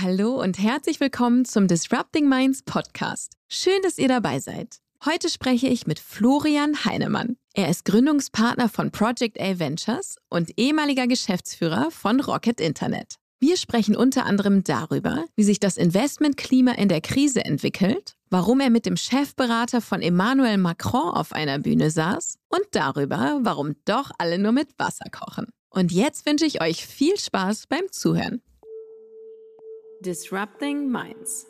Hallo und herzlich willkommen zum Disrupting Minds Podcast. Schön, dass ihr dabei seid. Heute spreche ich mit Florian Heinemann. Er ist Gründungspartner von Project A Ventures und ehemaliger Geschäftsführer von Rocket Internet. Wir sprechen unter anderem darüber, wie sich das Investmentklima in der Krise entwickelt, warum er mit dem Chefberater von Emmanuel Macron auf einer Bühne saß und darüber, warum doch alle nur mit Wasser kochen. Und jetzt wünsche ich euch viel Spaß beim Zuhören. Disrupting Minds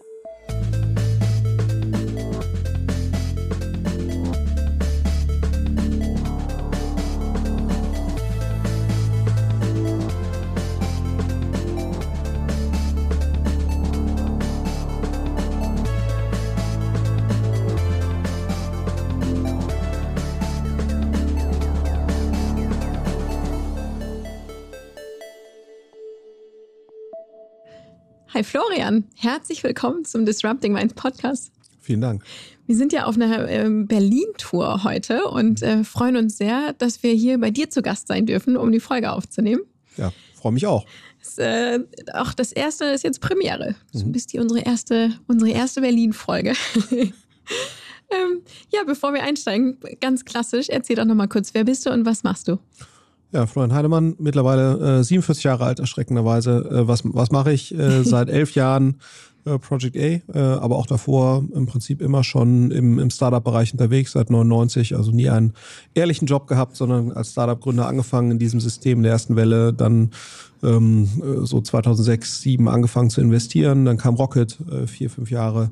Hi Florian, herzlich willkommen zum Disrupting Minds Podcast. Vielen Dank. Wir sind ja auf einer ähm, Berlin-Tour heute und äh, freuen uns sehr, dass wir hier bei dir zu Gast sein dürfen, um die Folge aufzunehmen. Ja, freue mich auch. Das, äh, auch das erste ist jetzt Premiere. Du mhm. bist hier unsere erste, unsere erste Berlin-Folge. ähm, ja, bevor wir einsteigen, ganz klassisch, erzähl doch nochmal kurz, wer bist du und was machst du? Ja, Florian Heidemann, mittlerweile äh, 47 Jahre alt, erschreckenderweise. Äh, was was mache ich? Äh, seit elf Jahren äh, Project A, äh, aber auch davor im Prinzip immer schon im, im Startup-Bereich unterwegs, seit 99, also nie einen ehrlichen Job gehabt, sondern als Startup-Gründer angefangen in diesem System der ersten Welle, dann ähm, äh, so 2006, 2007 angefangen zu investieren, dann kam Rocket, vier, fünf Jahre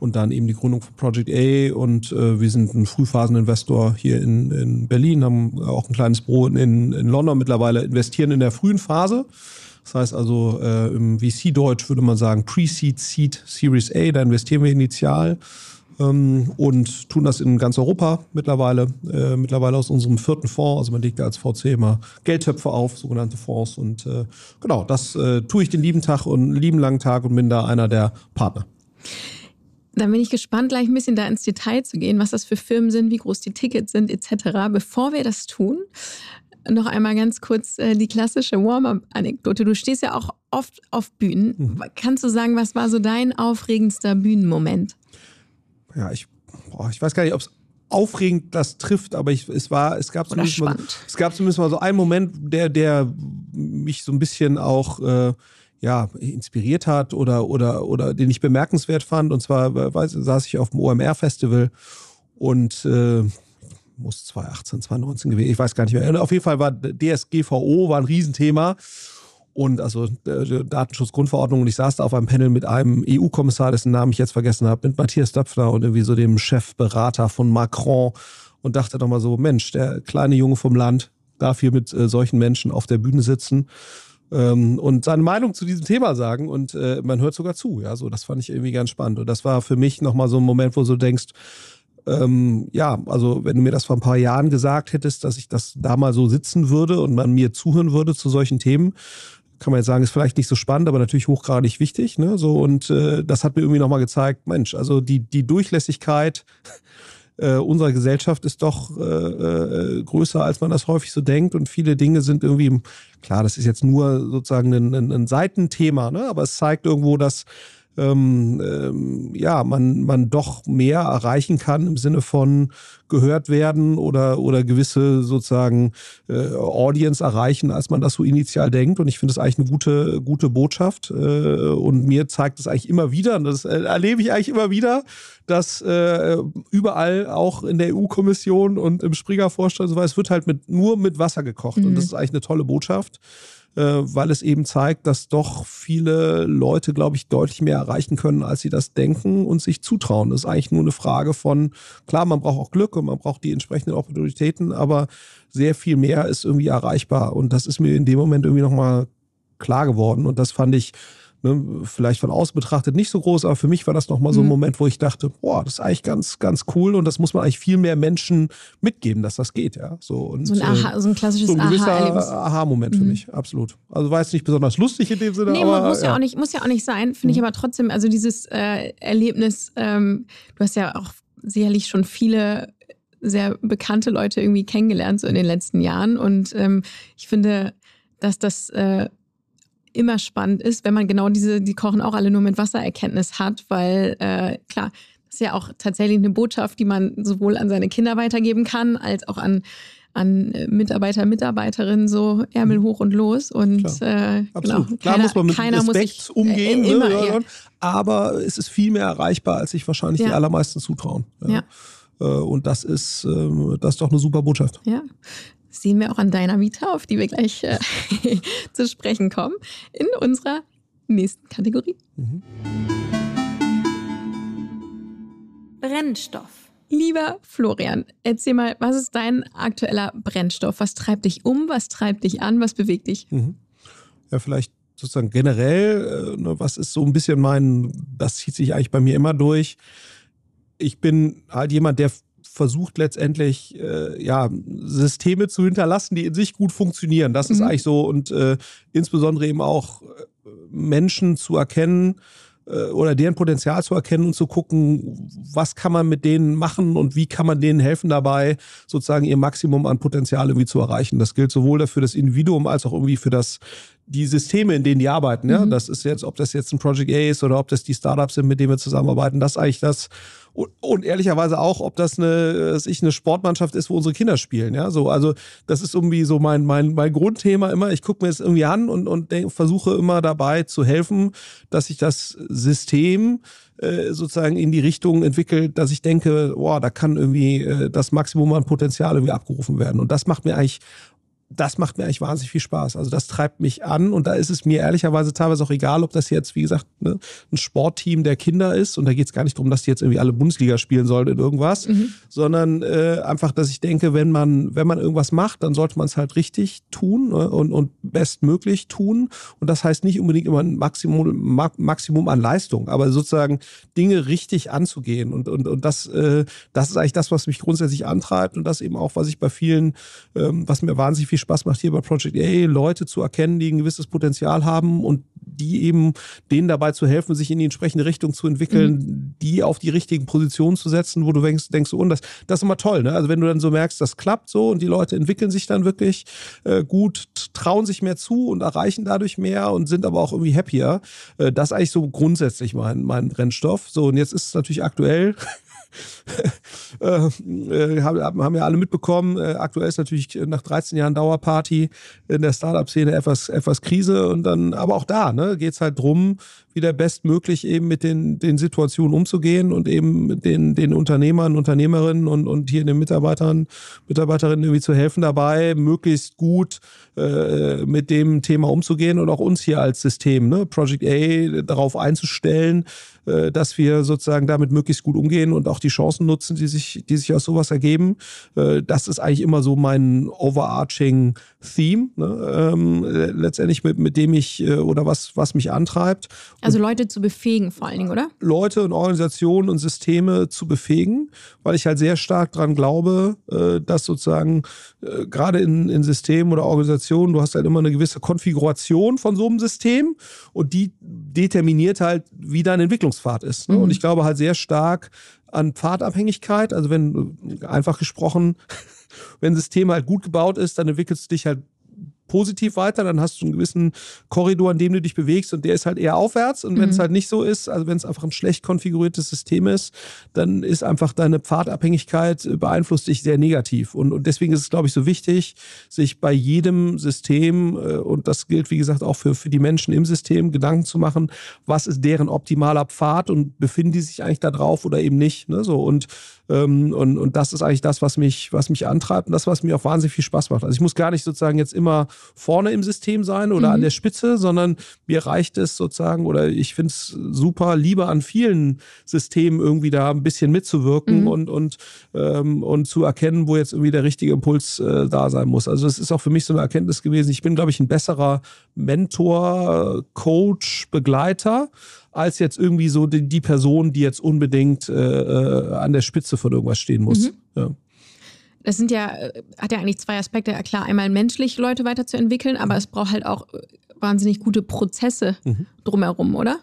und dann eben die Gründung von Project A und äh, wir sind ein Frühphaseninvestor hier in, in Berlin, haben auch ein kleines Büro in, in London mittlerweile, investieren in der frühen Phase. Das heißt also äh, im VC-Deutsch würde man sagen Pre-Seed, Seed, Series A, da investieren wir initial ähm, und tun das in ganz Europa mittlerweile, äh, mittlerweile aus unserem vierten Fonds. Also man legt da als VC immer Geldtöpfe auf, sogenannte Fonds und äh, genau, das äh, tue ich den lieben Tag und lieben langen Tag und bin da einer der Partner. Dann bin ich gespannt, gleich ein bisschen da ins Detail zu gehen, was das für Firmen sind, wie groß die Tickets sind, etc. Bevor wir das tun, noch einmal ganz kurz äh, die klassische Warm-up-Anekdote. Du stehst ja auch oft auf Bühnen. Mhm. Kannst du sagen, was war so dein aufregendster Bühnenmoment? Ja, ich, boah, ich weiß gar nicht, ob es aufregend das trifft, aber ich, es war, es gab zumindest mal, es gab zumindest mal so einen Moment, der, der mich so ein bisschen auch äh, ja, inspiriert hat oder, oder, oder den ich bemerkenswert fand. Und zwar weiß, saß ich auf dem OMR-Festival und äh, muss 2018, 2019 gewesen, ich weiß gar nicht mehr. Auf jeden Fall war DSGVO war ein Riesenthema. Und also äh, Datenschutzgrundverordnung und ich saß da auf einem Panel mit einem EU-Kommissar, dessen Namen ich jetzt vergessen habe, mit Matthias Döpfner und irgendwie so dem Chefberater von Macron und dachte doch mal so, Mensch, der kleine Junge vom Land darf hier mit äh, solchen Menschen auf der Bühne sitzen ähm, und seine Meinung zu diesem Thema sagen und äh, man hört sogar zu. Ja, so das fand ich irgendwie ganz spannend. Und das war für mich nochmal so ein Moment, wo du denkst, ähm, ja, also wenn du mir das vor ein paar Jahren gesagt hättest, dass ich das da mal so sitzen würde und man mir zuhören würde zu solchen Themen, kann man jetzt sagen, ist vielleicht nicht so spannend, aber natürlich hochgradig wichtig. Ne? So, und äh, das hat mir irgendwie nochmal gezeigt, Mensch, also die, die Durchlässigkeit äh, Gesellschaft ist doch äh, äh, größer, als man das häufig so denkt. Und viele Dinge sind irgendwie, klar, das ist jetzt nur sozusagen ein, ein, ein Seitenthema, ne? aber es zeigt irgendwo, dass ähm, ähm, ja, man, man doch mehr erreichen kann im Sinne von gehört werden oder, oder gewisse sozusagen äh, Audience erreichen, als man das so initial denkt. Und ich finde das eigentlich eine gute, gute Botschaft. Äh, und mir zeigt es eigentlich immer wieder, und das äh, erlebe ich eigentlich immer wieder, dass äh, überall, auch in der EU-Kommission und im Springer-Vorstand, so es wird halt mit, nur mit Wasser gekocht. Mhm. Und das ist eigentlich eine tolle Botschaft weil es eben zeigt, dass doch viele Leute, glaube ich, deutlich mehr erreichen können, als sie das denken und sich zutrauen. Das ist eigentlich nur eine Frage von, klar, man braucht auch Glück und man braucht die entsprechenden Opportunitäten, aber sehr viel mehr ist irgendwie erreichbar. Und das ist mir in dem Moment irgendwie nochmal klar geworden. Und das fand ich ne, vielleicht von außen betrachtet nicht so groß, aber für mich war das nochmal so ein mhm. Moment, wo ich dachte, boah, das ist eigentlich ganz, ganz cool und das muss man eigentlich viel mehr Menschen mitgeben, dass das geht, ja. So, und, so, ein, Aha, so ein klassisches so ein Aha-Moment Aha für mhm. mich, absolut. Also war jetzt nicht besonders lustig in dem Sinne, nee, aber. Muss ja. ja. auch nicht, muss ja auch nicht sein, finde mhm. ich aber trotzdem, also dieses äh, Erlebnis, ähm, du hast ja auch sicherlich schon viele sehr bekannte Leute irgendwie kennengelernt, so in den letzten Jahren. Und ähm, ich finde, dass das äh, immer spannend ist, wenn man genau diese, die kochen auch alle nur mit Wassererkenntnis hat, weil äh, klar, das ist ja auch tatsächlich eine Botschaft, die man sowohl an seine Kinder weitergeben kann, als auch an an äh, Mitarbeiter, Mitarbeiterinnen so Ärmel hoch und los und Klar, äh, genau, Klar keiner, muss man mit Respekt muss sich, umgehen, äh, immer, ne, ja. aber es ist viel mehr erreichbar, als sich wahrscheinlich ja. die allermeisten zutrauen. Ja. ja. Äh, und das ist, ähm, das ist doch eine super Botschaft. Ja. Sehen wir auch an deiner Vita, auf die wir gleich äh, zu sprechen kommen, in unserer nächsten Kategorie. Mhm. Brennstoff. Lieber Florian, erzähl mal, was ist dein aktueller Brennstoff? Was treibt dich um? Was treibt dich an? Was bewegt dich? Mhm. Ja, vielleicht sozusagen generell, äh, ne, was ist so ein bisschen mein, das zieht sich eigentlich bei mir immer durch. Ich bin halt jemand, der versucht letztendlich äh, ja Systeme zu hinterlassen, die in sich gut funktionieren. Das mhm. ist eigentlich so und äh, insbesondere eben auch äh, Menschen zu erkennen, äh, oder deren Potenzial zu erkennen und zu gucken, was kann man mit denen machen und wie kann man denen helfen dabei, sozusagen ihr Maximum an Potenzial irgendwie zu erreichen. Das gilt sowohl dafür das Individuum als auch irgendwie für das die Systeme, in denen die arbeiten. Ja? Mhm. Das ist jetzt, ob das jetzt ein Project A ist oder ob das die Startups sind, mit denen wir zusammenarbeiten, das ist eigentlich das, und, und ehrlicherweise auch, ob das eine, ich eine Sportmannschaft ist, wo unsere Kinder spielen. Ja, so, also das ist irgendwie so mein, mein, mein Grundthema immer. Ich gucke mir das irgendwie an und, und denk, versuche immer dabei zu helfen, dass sich das System äh, sozusagen in die Richtung entwickelt, dass ich denke, boah, da kann irgendwie äh, das Maximum an Potenzial irgendwie abgerufen werden. Und das macht mir eigentlich das macht mir eigentlich wahnsinnig viel Spaß. Also das treibt mich an und da ist es mir ehrlicherweise teilweise auch egal, ob das jetzt, wie gesagt, ne, ein Sportteam der Kinder ist und da geht es gar nicht darum, dass die jetzt irgendwie alle Bundesliga spielen sollen in irgendwas, mhm. sondern äh, einfach, dass ich denke, wenn man, wenn man irgendwas macht, dann sollte man es halt richtig tun ne, und, und bestmöglich tun und das heißt nicht unbedingt immer ein Maximum, Maximum an Leistung, aber sozusagen Dinge richtig anzugehen und, und, und das, äh, das ist eigentlich das, was mich grundsätzlich antreibt und das eben auch, was ich bei vielen, ähm, was mir wahnsinnig viel Spaß macht hier bei Project A, Leute zu erkennen, die ein gewisses Potenzial haben und die eben denen dabei zu helfen, sich in die entsprechende Richtung zu entwickeln, mhm. die auf die richtigen Positionen zu setzen, wo du denkst, denkst und das, das ist immer toll, ne? Also wenn du dann so merkst, das klappt so und die Leute entwickeln sich dann wirklich äh, gut, trauen sich mehr zu und erreichen dadurch mehr und sind aber auch irgendwie happier. Äh, das ist eigentlich so grundsätzlich mein, mein Brennstoff. So, und jetzt ist es natürlich aktuell äh, äh, haben, ja alle mitbekommen. Äh, aktuell ist natürlich nach 13 Jahren Dauerparty in der Startup-Szene etwas, etwas Krise und dann, aber auch da, ne, geht es halt drum, wieder bestmöglich eben mit den, den Situationen umzugehen und eben den, den Unternehmern, Unternehmerinnen und, und hier den Mitarbeitern, Mitarbeiterinnen irgendwie zu helfen dabei, möglichst gut äh, mit dem Thema umzugehen und auch uns hier als System, ne, Project A, darauf einzustellen, äh, dass wir sozusagen damit möglichst gut umgehen und auch die Chancen nutzen, die sich, die sich aus sowas ergeben. Äh, das ist eigentlich immer so mein overarching Theme, ne? ähm, letztendlich mit, mit dem ich äh, oder was, was mich antreibt. Also Leute zu befähigen vor allen Dingen, oder? Leute und Organisationen und Systeme zu befähigen, weil ich halt sehr stark daran glaube, dass sozusagen gerade in, in Systemen oder Organisationen, du hast halt immer eine gewisse Konfiguration von so einem System und die determiniert halt, wie deine Entwicklung Entwicklungspfad ist. Ne? Mhm. Und ich glaube halt sehr stark an Pfadabhängigkeit. Also wenn, einfach gesprochen, wenn ein System halt gut gebaut ist, dann entwickelst du dich halt positiv weiter, dann hast du einen gewissen Korridor, in dem du dich bewegst und der ist halt eher aufwärts. Und wenn es mhm. halt nicht so ist, also wenn es einfach ein schlecht konfiguriertes System ist, dann ist einfach deine Pfadabhängigkeit äh, beeinflusst dich sehr negativ. Und, und deswegen ist es, glaube ich, so wichtig, sich bei jedem System, äh, und das gilt, wie gesagt, auch für, für die Menschen im System, Gedanken zu machen, was ist deren optimaler Pfad und befinden die sich eigentlich da drauf oder eben nicht. Ne? So, und ähm, und, und das ist eigentlich das, was mich, was mich antreibt und das, was mir auch wahnsinnig viel Spaß macht. Also ich muss gar nicht sozusagen jetzt immer vorne im System sein oder mhm. an der Spitze, sondern mir reicht es sozusagen oder ich finde es super, lieber an vielen Systemen irgendwie da ein bisschen mitzuwirken mhm. und, und, ähm, und zu erkennen, wo jetzt irgendwie der richtige Impuls äh, da sein muss. Also es ist auch für mich so eine Erkenntnis gewesen. Ich bin, glaube ich, ein besserer Mentor, Coach, Begleiter als jetzt irgendwie so die, die Person, die jetzt unbedingt äh, äh, an der Spitze von irgendwas stehen muss. Mhm. Ja. Das sind ja, äh, hat ja eigentlich zwei Aspekte. Klar, einmal menschlich Leute weiterzuentwickeln, aber es braucht halt auch äh, wahnsinnig gute Prozesse mhm. drumherum, oder?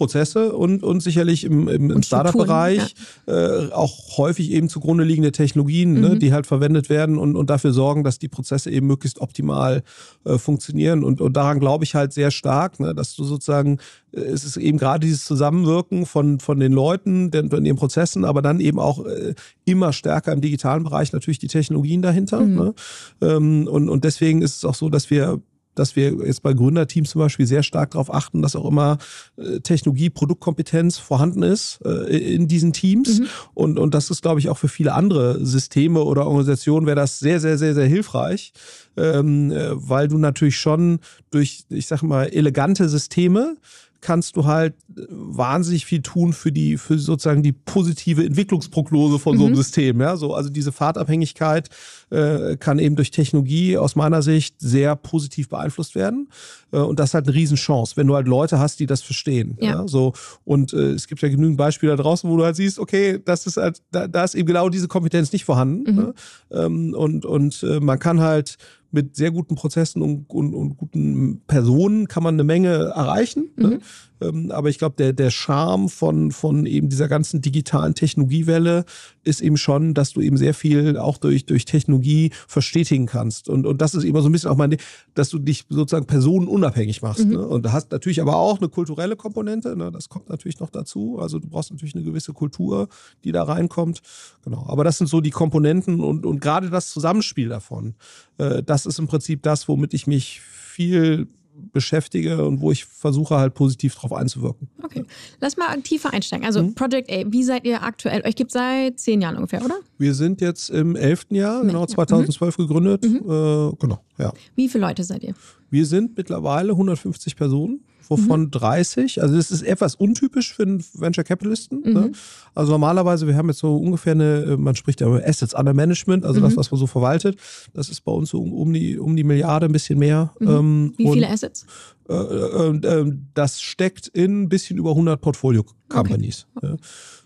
Prozesse und, und sicherlich im, im, im Startup-Bereich ja. äh, auch häufig eben zugrunde liegende Technologien, ne, mhm. ne, die halt verwendet werden und, und dafür sorgen, dass die Prozesse eben möglichst optimal äh, funktionieren. Und, und daran glaube ich halt sehr stark, ne, dass du sozusagen, äh, es ist eben gerade dieses Zusammenwirken von, von den Leuten, den, von ihren Prozessen, aber dann eben auch äh, immer stärker im digitalen Bereich natürlich die Technologien dahinter. Mhm. Ne? Ähm, und, und deswegen ist es auch so, dass wir dass wir jetzt bei Gründerteams zum Beispiel sehr stark darauf achten, dass auch immer äh, Technologie, Produktkompetenz vorhanden ist äh, in diesen Teams. Mhm. Und, und das ist, glaube ich, auch für viele andere Systeme oder Organisationen wäre das sehr, sehr, sehr, sehr hilfreich, ähm, äh, weil du natürlich schon durch, ich sage mal, elegante Systeme kannst du halt äh, wahnsinnig viel tun für die, für sozusagen die positive Entwicklungsprognose von mhm. so einem mhm. System. Ja, so, also diese Fahrtabhängigkeit äh, kann eben durch Technologie aus meiner Sicht sehr positiv beeinflusst werden. Äh, und das ist halt eine Riesenchance, wenn du halt Leute hast, die das verstehen. Ja. ja so, und äh, es gibt ja genügend Beispiele da draußen, wo du halt siehst, okay, das ist halt, da, da ist eben genau diese Kompetenz nicht vorhanden. Mhm. Ne? Ähm, und, und äh, man kann halt mit sehr guten Prozessen und, und, und guten Personen kann man eine Menge erreichen. Ne? Mhm. Ne? Ähm, aber ich glaube, der, der Charme von, von eben dieser ganzen digitalen Technologiewelle ist eben schon, dass du eben sehr viel auch durch, durch Technologie verstetigen kannst. Und, und das ist immer so ein bisschen auch mein, dass du dich sozusagen personenunabhängig machst. Mhm. Ne? Und du hast natürlich aber auch eine kulturelle Komponente. Ne? Das kommt natürlich noch dazu. Also du brauchst natürlich eine gewisse Kultur, die da reinkommt. Genau. Aber das sind so die Komponenten und, und gerade das Zusammenspiel davon. Äh, das ist im Prinzip das, womit ich mich viel beschäftige und wo ich versuche halt positiv drauf einzuwirken. Okay, lass mal tiefer einsteigen. Also mhm. Project A, wie seid ihr aktuell? Euch gibt es seit zehn Jahren ungefähr, oder? Wir sind jetzt im elften Jahr, genau 2012 mhm. gegründet. Mhm. Äh, genau, ja. Wie viele Leute seid ihr? Wir sind mittlerweile 150 Personen wovon mhm. 30. Also das ist etwas untypisch für einen Venture Capitalisten. Ne? Mhm. Ne? Also normalerweise, wir haben jetzt so ungefähr eine, man spricht ja über Assets under Management, also mhm. das, was man so verwaltet. Das ist bei uns so um die, um die Milliarde, ein bisschen mehr. Mhm. Ähm, Wie viele Assets? Äh, äh, äh, das steckt in ein bisschen über 100 Portfolio-Companies. Okay. Ja.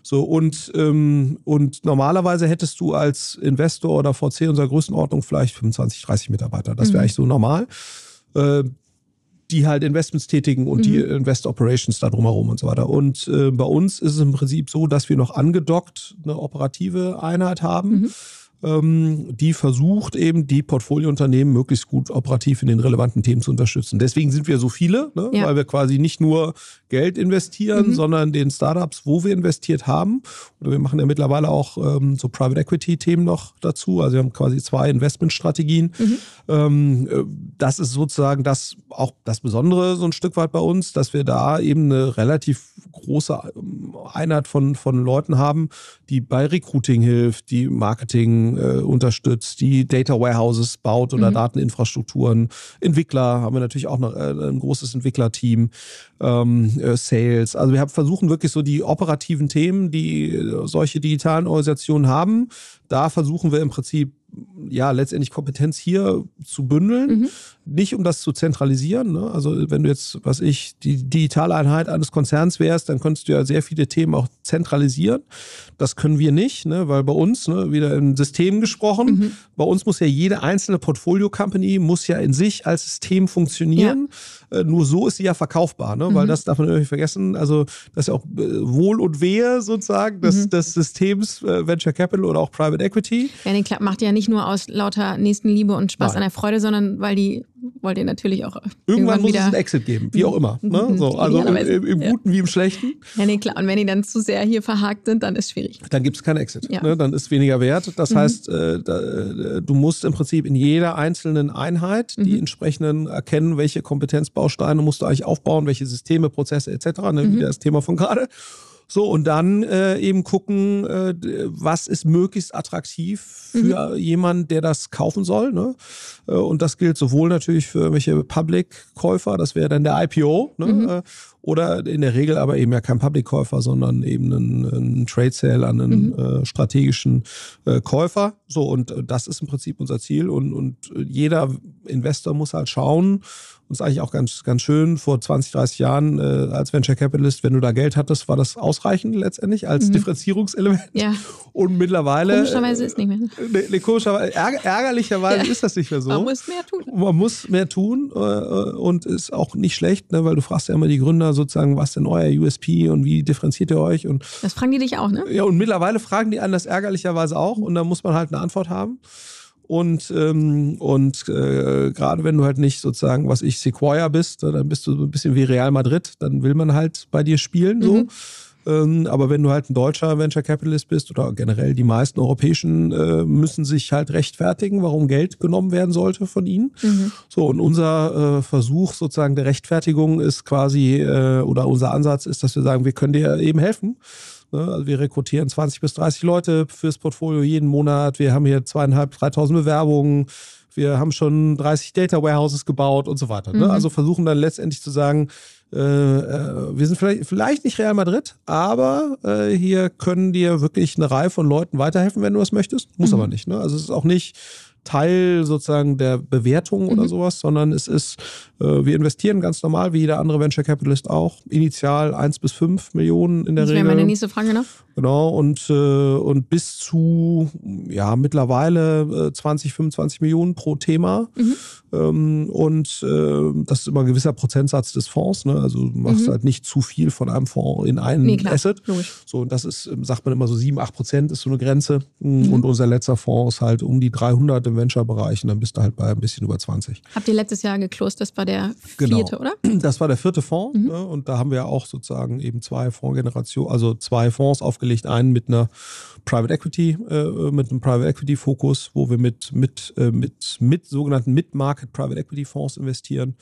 So, und, ähm, und normalerweise hättest du als Investor oder VC unserer Größenordnung vielleicht 25, 30 Mitarbeiter. Das wäre mhm. eigentlich so normal. Die halt Investments tätigen und mhm. die Invest Operations da drumherum und so weiter. Und äh, bei uns ist es im Prinzip so, dass wir noch angedockt eine operative Einheit haben. Mhm ähm, die versucht eben die Portfoliounternehmen möglichst gut operativ in den relevanten Themen zu unterstützen. Deswegen sind wir so viele, ne? ja. weil wir quasi nicht nur Geld investieren, mhm. sondern den Startups, wo wir investiert haben. Oder wir machen ja mittlerweile auch ähm, so Private Equity Themen noch dazu. Also wir haben quasi zwei Investmentstrategien. Mhm. Ähm, äh, das ist sozusagen das auch das Besondere so ein Stück weit bei uns, dass wir da eben eine relativ große ähm, Einheit von, von Leuten haben, die bei Recruiting hilft, die Marketing äh, unterstützt, die Data Warehouses baut oder mhm. Dateninfrastrukturen. Entwickler haben wir natürlich auch noch äh, ein großes Entwicklerteam, ähm, äh, Sales. Also wir versuchen wirklich so die operativen Themen, die äh, solche digitalen Organisationen haben, da versuchen wir im Prinzip ja letztendlich Kompetenz hier zu bündeln. Mhm. Nicht um das zu zentralisieren. Ne? Also wenn du jetzt, was ich, die Digitaleinheit eines Konzerns wärst, dann könntest du ja sehr viele Themen auch zentralisieren. Das können wir nicht, ne? weil bei uns, ne, wieder im System gesprochen, mhm. bei uns muss ja jede einzelne Portfolio-Company muss ja in sich als System funktionieren. Ja. Äh, nur so ist sie ja verkaufbar, ne? Mhm. weil das darf man natürlich vergessen. Also das ist ja auch äh, Wohl und Wehe sozusagen des, mhm. des Systems äh, Venture Capital oder auch Private Equity. Ja, den Club macht ja nicht nur aus lauter Nächstenliebe und Spaß Nein. an der Freude, sondern weil die wollt ihr natürlich auch irgendwann, irgendwann muss wieder es einen Exit geben, wie auch immer. Ne? Mhm. So, also im, im, Guten ja. wie im Schlechten. Ja, nee, klar. Und wenn die dann zu sehr hier verhakt sind, dann ist es schwierig. Dann gibt es keinen Exit. Ja. Ne? Dann ist weniger wert. Das mhm. heißt, äh, da, äh, du musst im Prinzip in jeder einzelnen Einheit die mhm. entsprechenden erkennen, welche Kompetenzbausteine musst du eigentlich aufbauen, welche Systeme, Prozesse etc. Ne? Mhm. Wie das Thema von gerade. So, und dann äh, eben gucken, äh, was ist möglichst attraktiv für mhm. jemanden, der das kaufen soll. Ne? Äh, und das gilt sowohl natürlich für welche Public-Käufer, das wäre dann der IPO, ne? Mhm. Äh, oder in der Regel aber eben ja kein Public-Käufer, sondern eben ein, ein Trade-Sale an einen mhm. äh, strategischen äh, Käufer. So, und das ist im Prinzip unser Ziel. Und, und jeder Investor muss halt schauen, Und ist eigentlich auch ganz, ganz schön. Vor 20, 30 Jahren äh, als Venture Capitalist, wenn du da Geld hattest, war das ausreichend letztendlich als mhm. Differenzierungselement. Ja. Und mittlerweile. Komischerweise ist nicht mehr. Ne, ne, komischerweise, ärger, ärgerlicherweise ja. ist das nicht mehr so. Man muss mehr tun. Man muss mehr tun äh, und ist auch nicht schlecht, ne, weil du fragst ja immer die Gründer sozusagen, was denn euer USP und wie differenziert ihr euch? Und, das fragen die dich auch, ne? Ja, und mittlerweile fragen die einen das ärgerlicherweise auch und da muss man halt eine Antwort haben. Und, ähm, und äh, gerade wenn du halt nicht sozusagen, was ich, Sequoia bist, dann bist du so ein bisschen wie Real Madrid, dann will man halt bei dir spielen. So. Mhm. Ähm, aber wenn du halt ein deutscher Venture Capitalist bist oder generell die meisten europäischen äh, müssen sich halt rechtfertigen, warum Geld genommen werden sollte von ihnen. Mhm. So, und unser äh, Versuch sozusagen der Rechtfertigung ist quasi, äh, oder unser Ansatz ist, dass wir sagen, wir können dir eben helfen. Ne? Also wir rekrutieren 20 bis 30 Leute fürs Portfolio jeden Monat. Wir haben hier zweieinhalb, 3000 Bewerbungen. Wir haben schon 30 Data Warehouses gebaut und so weiter. Ne? Mhm. Also versuchen dann letztendlich zu sagen, äh, äh, wir sind vielleicht, vielleicht nicht Real Madrid, aber äh, hier können dir wirklich eine Reihe von Leuten weiterhelfen, wenn du das möchtest. Muss mhm. aber nicht. Ne? Also es ist auch nicht Teil sozusagen der Bewertung oder mhm. sowas, sondern es ist, äh, wir investieren ganz normal, wie jeder andere Venture Capitalist auch, initial 1 bis 5 Millionen in der das Regel. Das wäre meine nächste Frage noch. Genau, und, äh, und bis zu, ja, mittlerweile äh, 20, 25 Millionen pro Thema. Mhm. Ähm, und äh, das ist immer ein gewisser Prozentsatz des Fonds. Ne? Also du machst mhm. halt nicht zu viel von einem Fonds in einen nee, Asset. Logisch. So, und das ist, sagt man immer so 7, 8 Prozent ist so eine Grenze. Mhm. Und unser letzter Fonds ist halt um die 300 im Venture-Bereich und dann bist du halt bei ein bisschen über 20. Habt ihr letztes Jahr geklost, das war der genau. vierte, genau. oder? Das war der vierte Fonds. Mhm. Ne? Und da haben wir auch sozusagen eben zwei Fondsgenerationen, also zwei Fonds aufgelegt aufgelegt. Einen mit einer Private Equity, äh, mit einem Private Equity Fokus, wo wir mit, mit, äh, mit, mit sogenannten Mid-Market Private Equity Fonds investieren.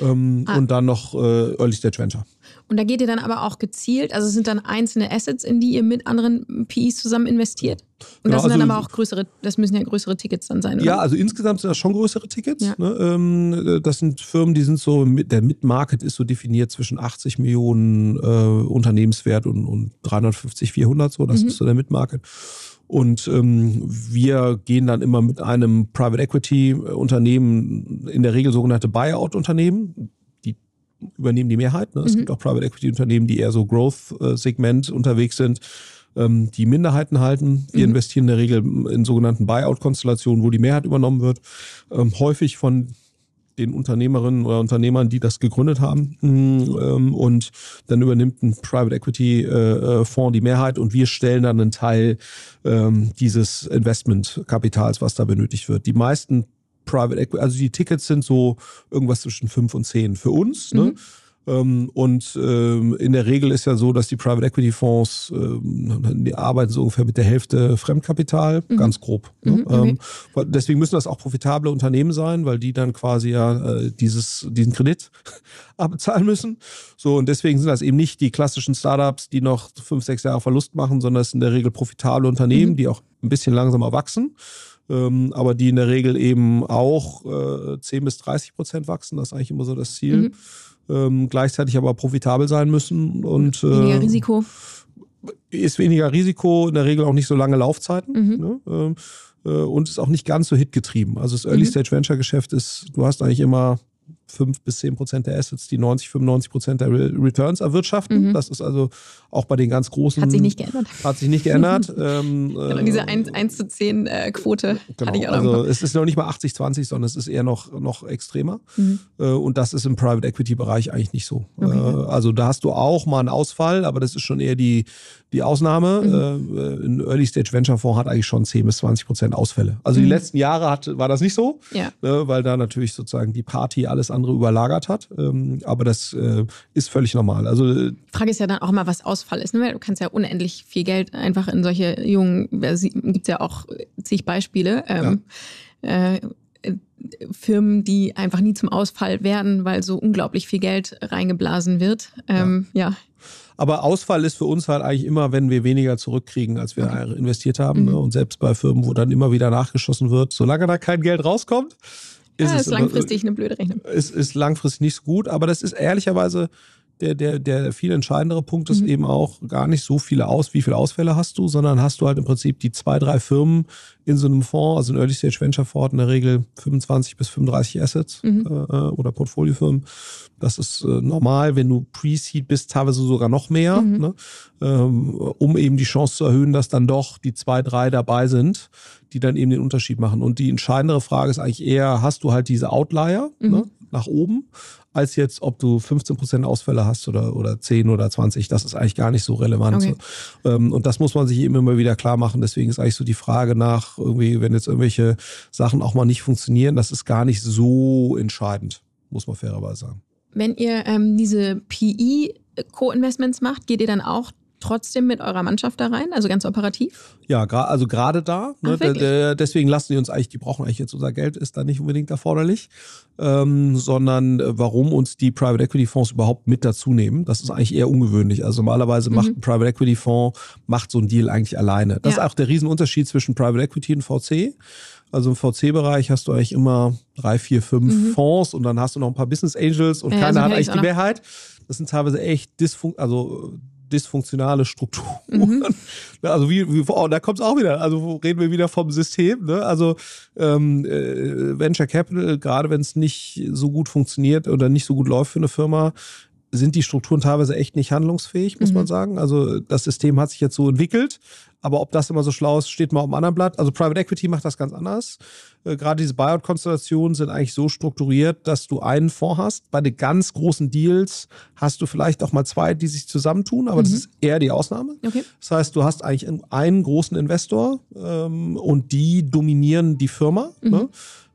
Ähm, ah. Und dann noch äh, Early Stage Venture. Und da geht ihr dann aber auch gezielt, also sind dann einzelne Assets, in die ihr mit anderen PIs zusammen investiert? Und das genau, sind dann also, aber auch größere, das müssen ja größere Tickets dann sein, oder? Ja, also insgesamt sind das schon größere Tickets. Ja. Ne? Ähm, das sind Firmen, die sind so, der Mid-Market ist so definiert zwischen 80 Millionen äh, Unternehmenswert und, und 350, 400 so, das mhm. ist so der Mid-Market. Und ähm, wir gehen dann immer mit einem Private Equity Unternehmen, in der Regel sogenannte Buyout-Unternehmen, die übernehmen die Mehrheit. Ne? Es mhm. gibt auch Private Equity Unternehmen, die eher so Growth-Segment unterwegs sind ähm, die Minderheiten halten. Wir mhm. investieren in der Regel in sogenannten Buyout-Konstellationen, wo die Mehrheit übernommen wird. Ähm, häufig von den Unternehmerinnen oder Unternehmern, die das gegründet haben. Mm, ähm, und dann übernimmt ein Private Equity äh, äh, Fonds die Mehrheit und wir stellen dann einen Teil dieses Investmentkapitals, was da benötigt wird. Die meisten Private Equity, also die Tickets sind so irgendwas zwischen fünf und zehn für uns. Ne? Mhm. Ne? Ähm, und ähm, in der Regel ist ja so, dass die Private Equity Fonds, ähm, die arbeiten so ungefähr mit der Hälfte Fremdkapital, mhm. ganz grob. Ne? Mhm, okay. deswegen müssen das auch profitable Unternehmen sein, weil die dann quasi ja äh, dieses, diesen Kredit abbezahlen müssen. So, und deswegen sind das eben nicht die klassischen Startups, die noch fünf, sechs Jahre Verlust machen, sondern es sind in der Regel profitable Unternehmen, mhm. die auch ein bisschen langsamer wachsen. Ähm, aber die in der Regel eben auch äh, 10 bis 30 Prozent wachsen. Das ist eigentlich immer so das Ziel. Mhm ähm, gleichzeitig aber profitabel sein müssen. Und, äh, weniger Risiko. Ist weniger Risiko, in der Regel auch nicht so lange Laufzeiten. Mhm. Ne? Ähm, äh, und ist auch nicht ganz so hitgetrieben. Also das Early mhm. Stage Venture Geschäft ist, du hast eigentlich immer 5 bis 10 Prozent der Assets, die 90, 95 Prozent der Returns erwirtschaften. Mhm. Das ist also auch bei den ganz großen. Hat sich nicht geändert. Hat sich nicht geändert. ähm, genau, diese 1, 1 zu 10 äh, Quote genau, hatte ich auch Also es ist noch nicht mal 80, 20, sondern es ist eher noch, noch extremer. Mhm. Äh, und das ist im Private Equity Bereich eigentlich nicht so. Okay. Äh, also da hast du auch mal einen Ausfall, aber das ist schon eher die, die Ausnahme. Mhm. Äh, ein Early Stage Venture Fonds hat eigentlich schon 10 bis 20 Prozent Ausfälle. Also mhm. die letzten Jahre hat, war das nicht so, ja. Ne, weil da natürlich sozusagen die Party alles andere überlagert hat. Ähm, aber das äh, ist völlig normal. Also die Frage ist ja dann auch mal, was Ausfall ist. Ne? Du kannst ja unendlich viel Geld einfach in solche jungen, gibt es ja auch zig Beispiele. Ähm, ja. äh, Firmen, die einfach nie zum Ausfall werden, weil so unglaublich viel Geld reingeblasen wird. Ähm, ja. ja. Aber Ausfall ist für uns halt eigentlich immer, wenn wir weniger zurückkriegen, als wir okay. investiert haben. Mhm. Ne? Und selbst bei Firmen, wo dann immer wieder nachgeschossen wird, solange da kein Geld rauskommt, ist ja, es ist langfristig eine blöde Rechnung. Ist, ist langfristig nicht so gut, aber das ist ehrlicherweise der, der, der viel entscheidendere Punkt ist mhm. eben auch gar nicht so viele aus, wie viele Ausfälle hast du, sondern hast du halt im Prinzip die zwei, drei Firmen in so einem Fonds, also ein Early Stage Venture Fonds in der Regel 25 bis 35 Assets mhm. äh, äh, oder Portfoliofirmen. Das ist äh, normal, wenn du Pre-Seed bist, teilweise sogar noch mehr, mhm. ne? ähm, um eben die Chance zu erhöhen, dass dann doch die zwei, drei dabei sind, die dann eben den Unterschied machen. Und die entscheidendere Frage ist eigentlich eher, hast du halt diese Outlier mhm. ne, nach oben, als jetzt, ob du 15% Ausfälle hast oder, oder 10 oder 20. Das ist eigentlich gar nicht so relevant. Okay. Ähm, und das muss man sich eben immer wieder klar machen. Deswegen ist eigentlich so die Frage nach, irgendwie, wenn jetzt irgendwelche Sachen auch mal nicht funktionieren, das ist gar nicht so entscheidend, muss man fairerweise sagen. Wenn ihr ähm, diese PE-Co-Investments macht, geht ihr dann auch trotzdem mit eurer Mannschaft da rein, also ganz operativ? Ja, also gerade da. Ne, Ach, deswegen lassen die uns eigentlich, die brauchen eigentlich jetzt unser Geld, ist da nicht unbedingt erforderlich, ähm, sondern äh, warum uns die Private Equity Fonds überhaupt mit dazu nehmen, das ist eigentlich eher ungewöhnlich. Also normalerweise mhm. macht ein Private Equity Fonds, macht so ein Deal eigentlich alleine. Das ja. ist auch der Riesenunterschied zwischen Private Equity und VC. Also im VC-Bereich hast du eigentlich immer drei, vier, fünf mhm. Fonds und dann hast du noch ein paar Business Angels und ja, keiner hat eigentlich die Mehrheit. Das sind teilweise echt dysfun also dysfunktionale Strukturen. Mhm. Also wie, wie oh, da kommt es auch wieder. Also reden wir wieder vom System. Ne? Also ähm, äh, Venture Capital, gerade wenn es nicht so gut funktioniert oder nicht so gut läuft für eine Firma, sind die Strukturen teilweise echt nicht handlungsfähig, muss mhm. man sagen. Also das System hat sich jetzt so entwickelt, aber ob das immer so schlau ist, steht mal auf dem anderen Blatt. Also Private Equity macht das ganz anders. Äh, gerade diese Buyout-Konstellationen sind eigentlich so strukturiert, dass du einen Fonds hast. Bei den ganz großen Deals hast du vielleicht auch mal zwei, die sich zusammentun, aber mhm. das ist eher die Ausnahme. Okay. Das heißt, du hast eigentlich einen großen Investor ähm, und die dominieren die Firma. Mhm. Ne?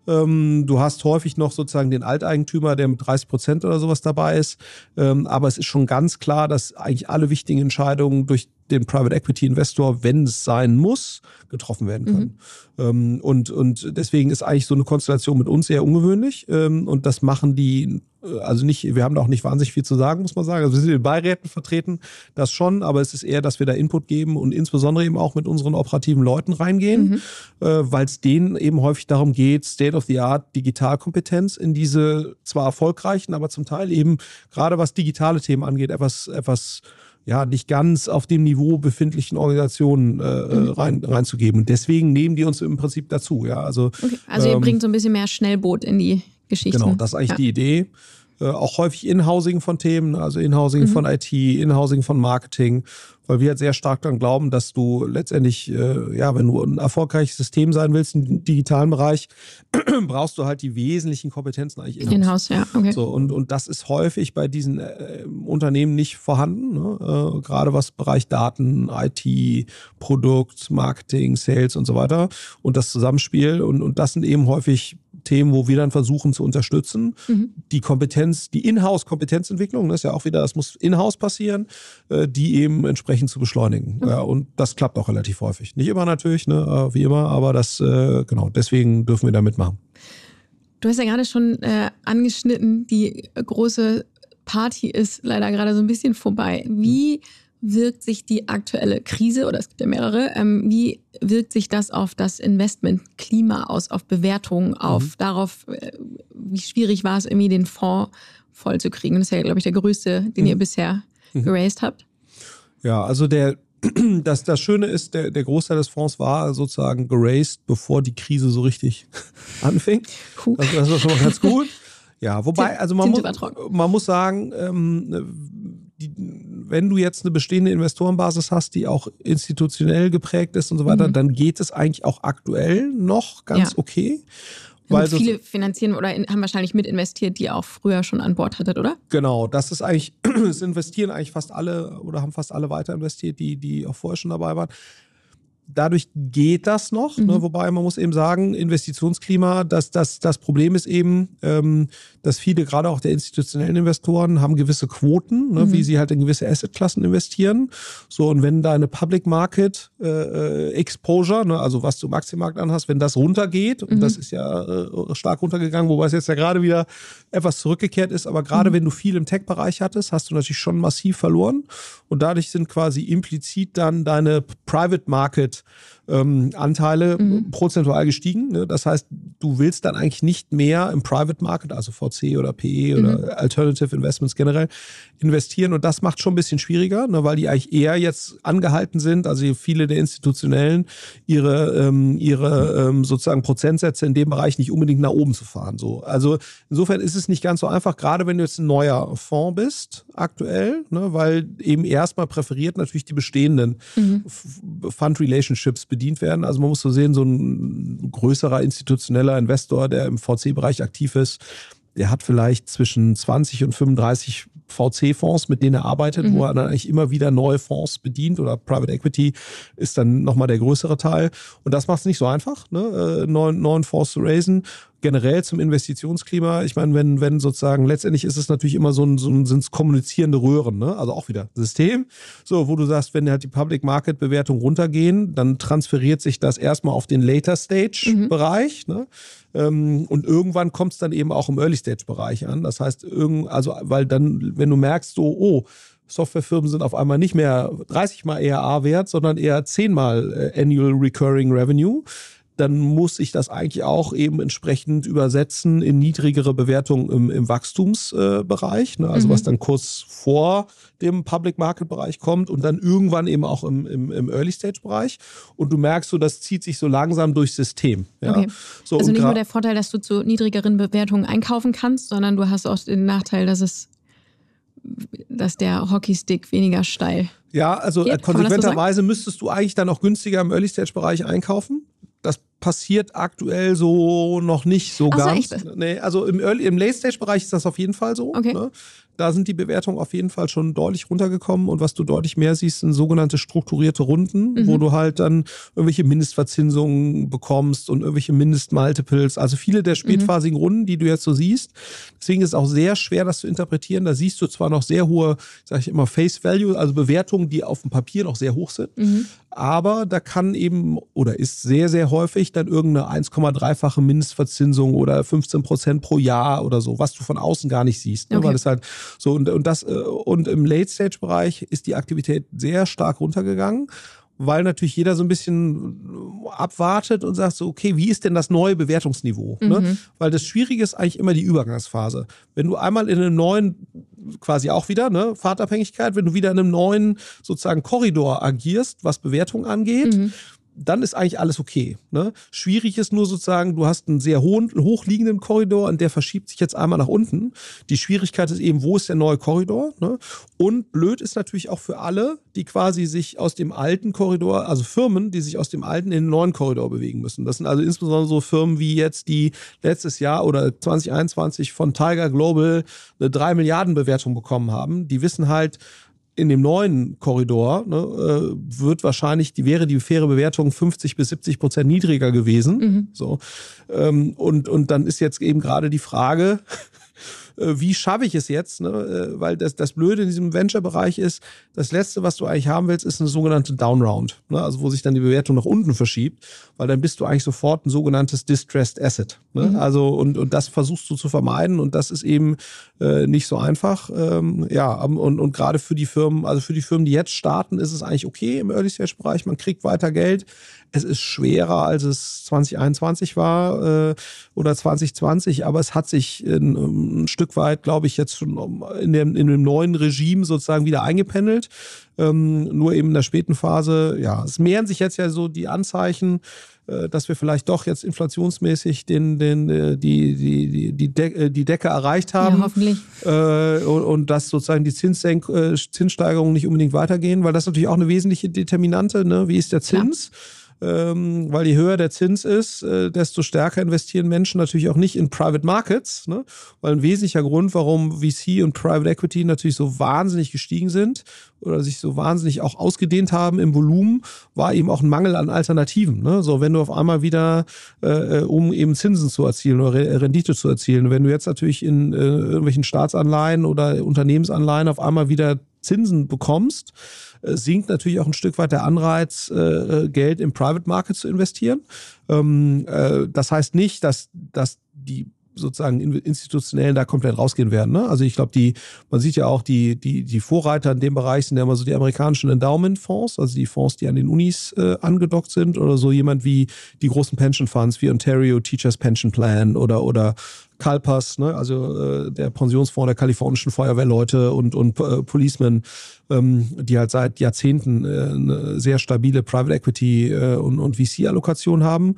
Ähm, du hast häufig noch sozusagen den Alteigentümer, der mit 30 Prozent oder sowas dabei ist. Ähm, aber es ist schon ganz klar, dass eigentlich alle wichtigen Entscheidungen durch den Private Equity Investor, wenn es sein muss, getroffen werden können. Mhm. Ähm, und, und deswegen ist eigentlich so eine Konstellation mit uns sehr ungewöhnlich. Ähm, und das machen die, also nicht, wir haben da auch nicht wahnsinnig viel zu sagen, muss man sagen. Also wir sind in Beiräten vertreten, das schon, aber es ist eher, dass wir da Input geben und insbesondere eben auch mit unseren operativen Leuten reingehen, mhm. äh, weil es denen eben häufig darum geht, State-of-the-Art Digitalkompetenz in diese zwar erfolgreichen, aber zum Teil eben gerade was digitale Themen angeht, etwas, etwas ja, nicht ganz auf dem Niveau befindlichen Organisationen äh, äh, mhm. rein, reinzugeben. Und deswegen nehmen die uns im Prinzip dazu. Ja, also, okay. also ihr ähm, bringt so ein bisschen mehr Schnellboot in die Geschichte. Genau, das ist eigentlich ja. die Idee. Äh, auch häufig Inhousing von Themen, also Inhousing mhm. von IT, Inhousing von Marketing, weil wir halt sehr stark daran glauben, dass du letztendlich, äh, ja, wenn du ein erfolgreiches System sein willst im digitalen Bereich, brauchst du halt die wesentlichen Kompetenzen eigentlich in-house. In ja, okay. So, und, und das ist häufig bei diesen äh, Unternehmen nicht vorhanden, ne? äh, gerade was Bereich Daten, IT, Produkt, Marketing, Sales und so weiter und das Zusammenspiel und, und das sind eben häufig Themen, wo wir dann versuchen zu unterstützen. Mhm. Die Kompetenz, die Inhouse-Kompetenzentwicklung, das ist ja auch wieder, das muss in-house passieren, äh, die eben entsprechend zu beschleunigen. Mhm. Ja, und das klappt auch relativ häufig. Nicht immer natürlich, ne, äh, wie immer, aber das, äh, genau, deswegen dürfen wir da mitmachen. Du hast ja gerade schon äh, angeschnitten, die große Party ist leider gerade so ein bisschen vorbei. Wie mhm wirkt sich die aktuelle Krise, oder es gibt ja mehrere, ähm, wie wirkt sich das auf das Investmentklima aus, auf Bewertungen, auf mhm. darauf, äh, wie schwierig war es irgendwie den Fonds vollzukriegen? Das ist ja, glaube ich, der größte, den mhm. ihr bisher mhm. geraced habt. Ja, also der, das, das Schöne ist, der, der Großteil des Fonds war sozusagen geraced, bevor die Krise so richtig anfing. Das, das war schon mal ganz gut. Ja, wobei, also man, muss, man muss sagen, ähm, die, wenn du jetzt eine bestehende Investorenbasis hast, die auch institutionell geprägt ist und so weiter, mhm. dann geht es eigentlich auch aktuell noch ganz ja. okay. Weil viele finanzieren oder haben wahrscheinlich mit investiert, die auch früher schon an Bord hattet, oder? Genau, das ist eigentlich, es investieren eigentlich fast alle oder haben fast alle weiter investiert, die, die auch vorher schon dabei waren dadurch geht das noch, ne? mhm. ne? wobei man muss eben sagen, Investitionsklima, das, das, das Problem ist eben, ähm, dass viele, gerade auch der institutionellen Investoren, haben gewisse Quoten, ne? mhm. wie sie halt in gewisse Assetklassen investieren. So, und wenn deine Public Market äh, äh Exposure, ne? also was du im Aktienmarkt anhast, wenn das runtergeht, mhm. und das ist ja äh, stark runtergegangen, wobei es jetzt ja gerade wieder etwas zurückgekehrt ist, aber gerade mhm. wenn du viel im Tech-Bereich hattest, hast du natürlich schon massiv verloren. Und dadurch sind quasi implizit dann deine Private Market it. Ähm, Anteile mhm. prozentual gestiegen. Ne? Das heißt, du willst dann eigentlich nicht mehr im Private Market, also VC oder PE mhm. oder Alternative Investments generell, investieren. Und das macht schon ein bisschen schwieriger, ne? weil die eigentlich eher jetzt angehalten sind, also viele der Institutionellen, ihre, ähm, ihre ähm, sozusagen Prozentsätze in dem Bereich nicht unbedingt nach oben zu fahren. So. Also insofern ist es nicht ganz so einfach, gerade wenn du jetzt ein neuer Fonds bist, aktuell, ne? weil eben erstmal präferiert natürlich die bestehenden mhm. Fund Relationships bedient werden. Also man muss so sehen, so ein größerer institutioneller Investor, der im VC-Bereich aktiv ist, der hat vielleicht zwischen 20 und 35 VC-Fonds, mit denen er arbeitet, mhm. wo er dann eigentlich immer wieder neue Fonds bedient oder Private Equity ist dann nochmal der größere Teil. Und das macht es nicht so einfach, ne? Äh, neuen, neuen Fonds zu raisen generell zum Investitionsklima. Ich meine, wenn, wenn sozusagen, letztendlich ist es natürlich immer so ein, so ein sind kommunizierende Röhren, ne? Also auch wieder System. So, wo du sagst, wenn halt die Public Market Bewertung runtergehen, dann transferiert sich das erstmal auf den Later Stage mhm. Bereich, ne? Ähm, und irgendwann kommt es dann eben auch im Early Stage Bereich an. Das heißt, irgend, also, weil dann, wenn du merkst, so, oh, Softwarefirmen sind auf einmal nicht mehr 30 mal ERA wert, sondern eher 10 mal äh, Annual Recurring Revenue dann muss ich das eigentlich auch eben entsprechend übersetzen in niedrigere Bewertungen im, im Wachstumsbereich, äh, ne? also mhm. was dann kurz vor dem Public Market Bereich kommt und dann irgendwann eben auch im, im, im Early Stage Bereich. Und du merkst so, das zieht sich so langsam durchs System. Ja? Okay. So, also nicht nur der Vorteil, dass du zu niedrigeren Bewertungen einkaufen kannst, sondern du hast auch den Nachteil, dass es dass der Hockeystick weniger steil. Ja, also geht. konsequenterweise so müsstest du eigentlich dann auch günstiger im Early Stage Bereich einkaufen das passiert aktuell so noch nicht so Ach, ganz. So? Nee, also im, Early, im Late-Stage-Bereich ist das auf jeden Fall so. Okay. Ne? Da sind die Bewertungen auf jeden Fall schon deutlich runtergekommen und was du deutlich mehr siehst, sind sogenannte strukturierte Runden, mhm. wo du halt dann irgendwelche Mindestverzinsungen bekommst und irgendwelche Mindestmultiples. Also viele der spätphasigen mhm. Runden, die du jetzt so siehst. Deswegen ist es auch sehr schwer, das zu interpretieren. Da siehst du zwar noch sehr hohe, sage ich immer, Face Value, also Bewertungen, die auf dem Papier noch sehr hoch sind. Mhm. Aber da kann eben oder ist sehr, sehr häufig dann irgendeine 1,3-fache Mindestverzinsung oder 15 Prozent pro Jahr oder so, was du von außen gar nicht siehst. Ne? Okay. Weil es halt so und, und das äh, und im Late-Stage-Bereich ist die Aktivität sehr stark runtergegangen weil natürlich jeder so ein bisschen abwartet und sagt so, okay, wie ist denn das neue Bewertungsniveau? Ne? Mhm. Ne? Weil das Schwierige ist eigentlich immer die Übergangsphase. Wenn du einmal in einem neuen, quasi auch wieder, ne, Fahrtabhängigkeit, wenn du wieder in einem neuen sozusagen Korridor agierst, was Bewertung angeht, mhm dann ist eigentlich alles okay. Ne? Schwierig ist nur sozusagen, du hast einen sehr hohen, hochliegenden Korridor und der verschiebt sich jetzt einmal nach unten. Die Schwierigkeit ist eben, wo ist der neue Korridor? Ne? Und blöd ist natürlich auch für alle, die quasi sich aus dem alten Korridor, also Firmen, die sich aus dem alten in den neuen Korridor bewegen müssen. Das sind also insbesondere so Firmen wie jetzt, die letztes Jahr oder 2021 von Tiger Global eine 3 Milliarden Bewertung bekommen haben. Die wissen halt, in dem neuen Korridor ne, äh, wird wahrscheinlich, die wäre die faire Bewertung 50 bis 70 Prozent niedriger gewesen. Mhm. So. Ähm, und, und dann ist jetzt eben gerade die Frage, äh, wie schaffe ich es jetzt? Ne? Äh, weil das, das Blöde in diesem Venture-Bereich ist, das Letzte, was du eigentlich haben willst, ist eine sogenannte Downround. Ne? Also wo sich dann die Bewertung nach unten verschiebt, weil dann bist du eigentlich sofort ein sogenanntes Distressed Asset. Ne? Mhm. Also und, und das versuchst du zu vermeiden und das ist eben äh, nicht so einfach. Ähm, ja, und, und gerade für die Firmen, also für die Firmen, die jetzt starten, ist es eigentlich okay im Early-Stage-Bereich. Man kriegt weiter Geld. Es ist schwerer, als es 2021 war äh, oder 2020, aber es hat sich ein, ein Stück weit, glaube ich, jetzt schon in dem, in dem neuen Regime sozusagen wieder eingependelt. Ähm, nur eben in der späten Phase, ja, es mehren sich jetzt ja so die Anzeichen, äh, dass wir vielleicht doch jetzt inflationsmäßig den, den, äh, die, die, die, De äh, die Decke erreicht haben. Ja, hoffentlich. Äh, und, und dass sozusagen die Zinssenk Zinssteigerungen nicht unbedingt weitergehen, weil das ist natürlich auch eine wesentliche Determinante. Ne? Wie ist der Zins? Klar ähm, weil je höher der Zins ist, äh, desto stärker investieren Menschen natürlich auch nicht in Private Markets, ne? weil ein wesentlicher Grund, warum VC und Private Equity natürlich so wahnsinnig gestiegen sind oder sich so wahnsinnig auch ausgedehnt haben im Volumen, war eben auch ein Mangel an Alternativen. Ne? So, wenn du auf einmal wieder, äh, äh um eben Zinsen zu erzielen oder Rendite zu erzielen, wenn du jetzt natürlich in äh, irgendwelchen Staatsanleihen oder Unternehmensanleihen auf einmal wieder Zinsen bekommst, sinkt natürlich auch ein Stück weit der Anreiz, äh, äh, Geld im Private Market zu investieren. Ähm, das heißt nicht, dass, dass die sozusagen institutionellen da komplett rausgehen werden. Ne? Also ich glaube, die, man sieht ja auch die, die, die Vorreiter in dem Bereich sind ja immer so die amerikanischen Endowment-Fonds, also die Fonds, die an den Unis äh, angedockt sind oder so jemand wie die großen Pension Funds wie Ontario Teachers Pension Plan oder, oder CalPAS, ne, also äh, der Pensionsfonds der kalifornischen Feuerwehrleute und, und äh, Policemen, ähm, die halt seit Jahrzehnten äh, eine sehr stabile Private Equity äh, und, und VC-Allokation haben.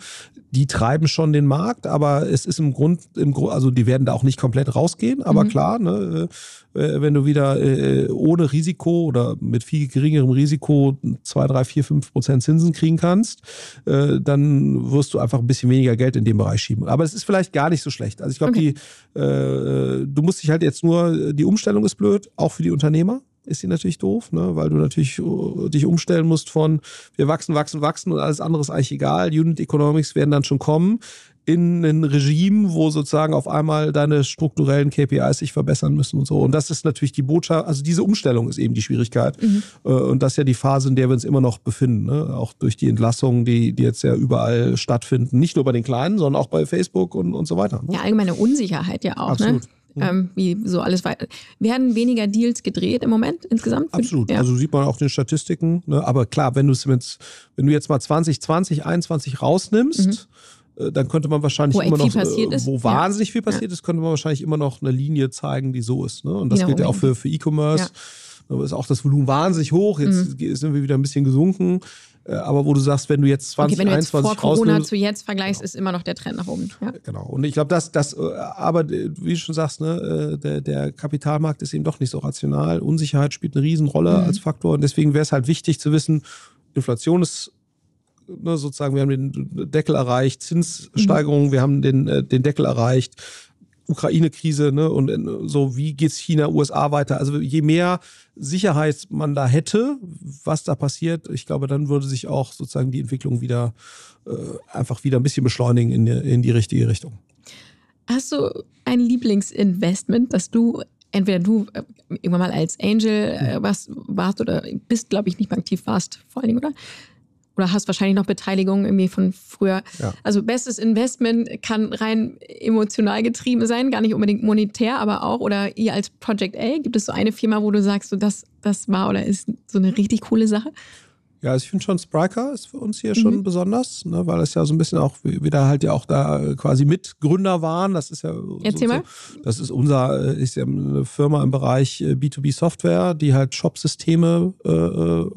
Die treiben schon den Markt, aber es ist im Grund, im Grund, also die werden da auch nicht komplett rausgehen, aber mhm. klar, ne, äh, wenn du wieder äh, ohne Risiko oder mit viel geringerem Risiko zwei, drei, vier, fünf Prozent Zinsen kriegen kannst, äh, dann wirst du einfach ein bisschen weniger Geld in dem Bereich schieben. Aber es ist vielleicht gar nicht so schlecht. Also ich glaube, okay. die, äh, du musst dich halt jetzt nur, die Umstellung ist blöd, auch für die Unternehmer ist sie natürlich doof, ne? weil du natürlich uh, dich umstellen musst von wir wachsen, wachsen, wachsen und alles andere ist eigentlich egal. Unit Economics werden dann schon kommen in ein Regime, wo sozusagen auf einmal deine strukturellen KPIs sich verbessern müssen und so. Und das ist natürlich die Botschaft, also diese Umstellung ist eben die Schwierigkeit. Mhm. Äh, und das ist ja die Phase, in der wir uns immer noch befinden. Ne? Auch durch die Entlassungen, die, die jetzt ja überall stattfinden. Nicht nur bei den Kleinen, sondern auch bei Facebook und, und so weiter. Ne? Ja, allgemeine Unsicherheit ja auch. Ne? Absolut. Ne? Ähm, wie so alles weiter. Werden weniger Deals gedreht im Moment insgesamt? Absolut. Ja. Also sieht man auch in den Statistiken. Ne? Aber klar, wenn du es jetzt, wenn du jetzt mal 2020, 21 rausnimmst, mhm äh, dann könnte man wahrscheinlich wo immer noch, äh, wo wahnsinnig viel passiert ja. ist, könnte man wahrscheinlich immer noch eine Linie zeigen, die so ist. Ne? Und das genau, gilt ja auch für, für E-Commerce. Ja. Da ist auch das Volumen wahnsinnig hoch. Jetzt mhm. sind wir wieder ein bisschen gesunken. Äh, aber wo du sagst, wenn du jetzt 20, okay, wenn du jetzt 21 vor Corona zu jetzt vergleichst, genau. ist immer noch der Trend nach oben. Ja. Genau. Und ich glaube, dass das, aber wie du schon sagst, ne, der, der Kapitalmarkt ist eben doch nicht so rational. Unsicherheit spielt eine Riesenrolle mhm. als Faktor. Und deswegen wäre es halt wichtig zu wissen, Inflation ist ne, sozusagen, wir haben den Deckel erreicht, Zinssteigerungen, mhm. wir haben den, äh, den Deckel erreicht. Ukraine-Krise ne, und äh, so, wie geht's China, USA weiter? Also je mehr Sicherheit man da hätte, was da passiert, ich glaube, dann würde sich auch sozusagen die Entwicklung wieder äh, einfach wieder ein bisschen beschleunigen in, in die richtige Richtung. Hast du ein Lieblingsinvestment, das du entweder du äh, irgendwann mal als Angel äh, was warst oder bist, glaube ich, nicht mehr aktiv warst, vor allen Dingen, oder? Oder hast wahrscheinlich noch Beteiligung irgendwie von früher. Ja. Also bestes Investment kann rein emotional getrieben sein, gar nicht unbedingt monetär, aber auch. Oder ihr als Project A, gibt es so eine Firma, wo du sagst, so das, das war oder ist so eine richtig coole Sache? Ja, also ich finde schon Spriker ist für uns hier mhm. schon besonders, ne, weil es ja so ein bisschen auch wieder halt ja auch da quasi Mitgründer waren. Das ist ja Erzähl so, mal. das ist unser, ist ja eine Firma im Bereich B2B äh, Software, die halt Shopsysteme, äh, äh,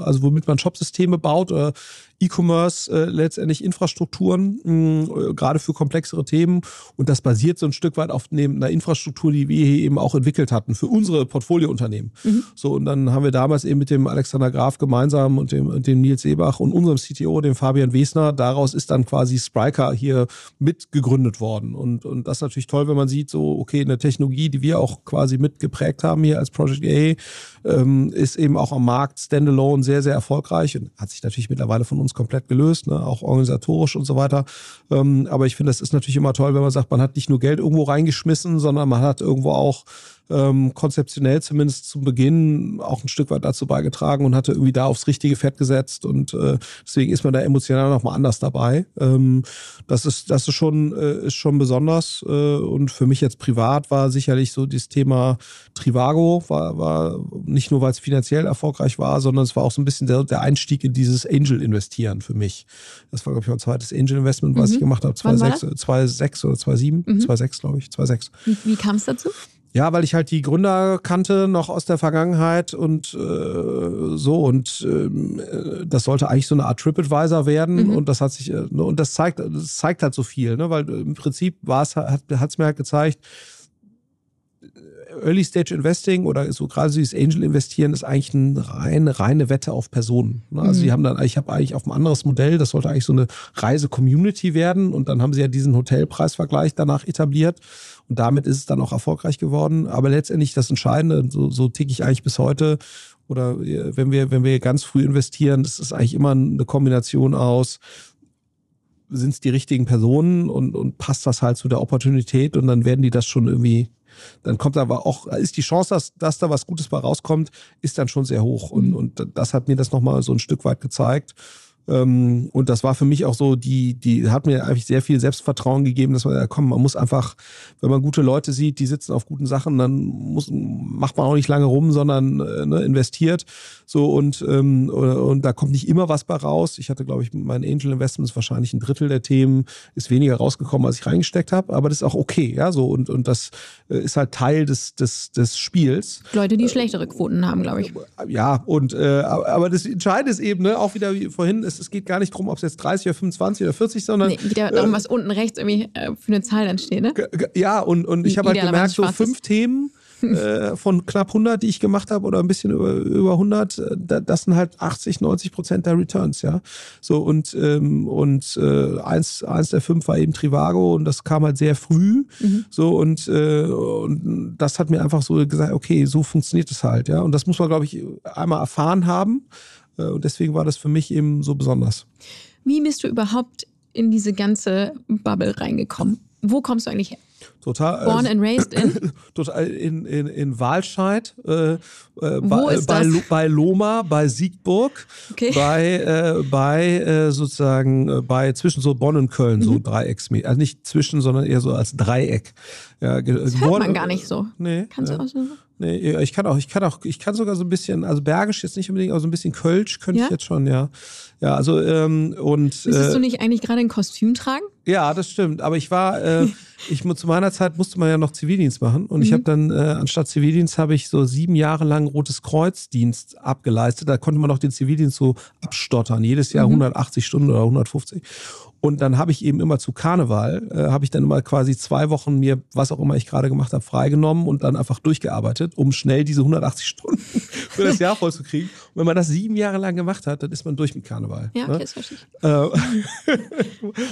also womit man Shopsysteme baut oder E-Commerce äh, letztendlich Infrastrukturen, mh, äh, gerade für komplexere Themen. Und das basiert so ein Stück weit auf einer Infrastruktur, die wir hier eben auch entwickelt hatten für unsere Portfoliounternehmen. Mhm. So, und dann haben wir damals eben mit dem Alexander Graf gemeinsam und dem, und dem Nils Ebach und unserem CTO, dem Fabian Wesner, daraus ist dann quasi Spriker hier mitgegründet worden. Und, und das ist natürlich toll, wenn man sieht, so, okay, eine Technologie, die wir auch quasi mitgeprägt haben hier als Project A, ähm, ist eben auch am Markt standalone sehr, sehr erfolgreich und hat sich natürlich mittlerweile von uns komplett gelöst, ne? auch organisatorisch und so weiter. Ähm, aber ich finde, das ist natürlich immer toll, wenn man sagt, man hat nicht nur Geld irgendwo reingeschmissen, sondern man hat irgendwo auch ähm, konzeptionell zumindest zum Beginn auch ein Stück weit dazu beigetragen und hatte irgendwie da aufs richtige Fett gesetzt und äh, deswegen ist man da emotional nochmal anders dabei. Ähm, das ist, das ist schon, äh, ist schon besonders äh, und für mich jetzt privat war sicherlich so das Thema Trivago, war, war nicht nur, weil es finanziell erfolgreich war, sondern es war auch so ein bisschen der, der Einstieg in dieses Angel-Investieren für mich. Das war, glaube ich, mein zweites Angel-Investment, was mhm. ich gemacht habe, 2006 oder 2007, mhm. 2006, glaube ich, 2006. Wie, wie kam es dazu? Ja, weil ich halt die Gründer kannte noch aus der Vergangenheit und äh, so und äh, das sollte eigentlich so eine Art TripAdvisor werden mhm. und das hat sich äh, ne, und das zeigt das zeigt halt so viel, ne, weil im Prinzip war es hat es mir halt gezeigt, Early Stage Investing oder so gerade dieses Angel Investieren ist eigentlich eine reine, reine Wette auf Personen. Ne? Also mhm. die haben dann, ich habe eigentlich auf ein anderes Modell, das sollte eigentlich so eine Reise-Community werden und dann haben sie ja diesen Hotelpreisvergleich danach etabliert und damit ist es dann auch erfolgreich geworden. Aber letztendlich das Entscheidende, so, so ticke ich eigentlich bis heute, oder äh, wenn wir, wenn wir ganz früh investieren, das ist eigentlich immer eine Kombination aus, sind es die richtigen Personen und, und passt das halt zu der Opportunität und dann werden die das schon irgendwie dann kommt aber auch, ist die Chance, dass, dass da was Gutes bei rauskommt, ist dann schon sehr hoch. Und, mhm. und das hat mir das nochmal so ein Stück weit gezeigt. Ähm, und das war für mich auch so, die, die hat mir eigentlich sehr viel Selbstvertrauen gegeben, dass man, ja, komm, man muss einfach, wenn man gute Leute sieht, die sitzen auf guten Sachen, dann muss, macht man auch nicht lange rum, sondern äh, ne, investiert. So und, ähm, und da kommt nicht immer was bei raus. Ich hatte, glaube ich, mein Angel Investments wahrscheinlich ein Drittel der Themen ist weniger rausgekommen, als ich reingesteckt habe, aber das ist auch okay, ja, so und, und das äh, ist halt Teil des, des, des Spiels. Leute, die schlechtere Quoten haben, glaube ich. Ja, und äh, aber das Entscheidende ist eben, ne, auch wieder wie vorhin, es, es geht gar nicht darum, ob es jetzt 30 oder 25 oder 40, sondern. Nee, wieder darum, äh, was unten rechts irgendwie äh, für eine Zahl dann steht, ne? Ja, und, und ich habe halt gemerkt, so fünf Themen äh, von knapp 100, die ich gemacht habe, oder ein bisschen über, über 100, äh, das sind halt 80, 90 Prozent der Returns, ja. So und, ähm, und äh, eins, eins der fünf war eben Trivago und das kam halt sehr früh. Mhm. So und, äh, und das hat mir einfach so gesagt, okay, so funktioniert es halt, ja. Und das muss man, glaube ich, einmal erfahren haben. Äh, und deswegen war das für mich eben so besonders. Wie bist du überhaupt in diese ganze Bubble reingekommen? Wo kommst du eigentlich her? Total. Born and raised in? Total in, in, in Walscheid, äh, äh, bei, bei, bei, Loma, bei Siegburg, okay. bei, äh, bei äh, sozusagen äh, bei zwischen so Bonn und Köln, mhm. so Dreiecksmäßig. Also nicht zwischen, sondern eher so als Dreieck. Ja, das hört man gar nicht so. Nee. Kannst du auch so? Nee, ich kann auch, ich kann auch, ich kann sogar so ein bisschen, also Bergisch jetzt nicht unbedingt, aber so ein bisschen Kölsch könnte ja? ich jetzt schon, ja. Ja, also ähm, und. Müsstest äh, du nicht eigentlich gerade ein Kostüm tragen? Ja, das stimmt. Aber ich war, äh, ich zu meiner Zeit musste man ja noch Zivildienst machen und mhm. ich habe dann äh, anstatt Zivildienst habe ich so sieben Jahre lang Rotes Kreuzdienst abgeleistet. Da konnte man noch den Zivildienst so abstottern, jedes Jahr mhm. 180 Stunden oder 150. Und dann habe ich eben immer zu Karneval, äh, habe ich dann immer quasi zwei Wochen mir, was auch immer ich gerade gemacht habe, freigenommen und dann einfach durchgearbeitet, um schnell diese 180 Stunden für das Jahr voll zu kriegen. Und wenn man das sieben Jahre lang gemacht hat, dann ist man durch mit Karneval. Ja, ne? okay, ne? das verstehe ich.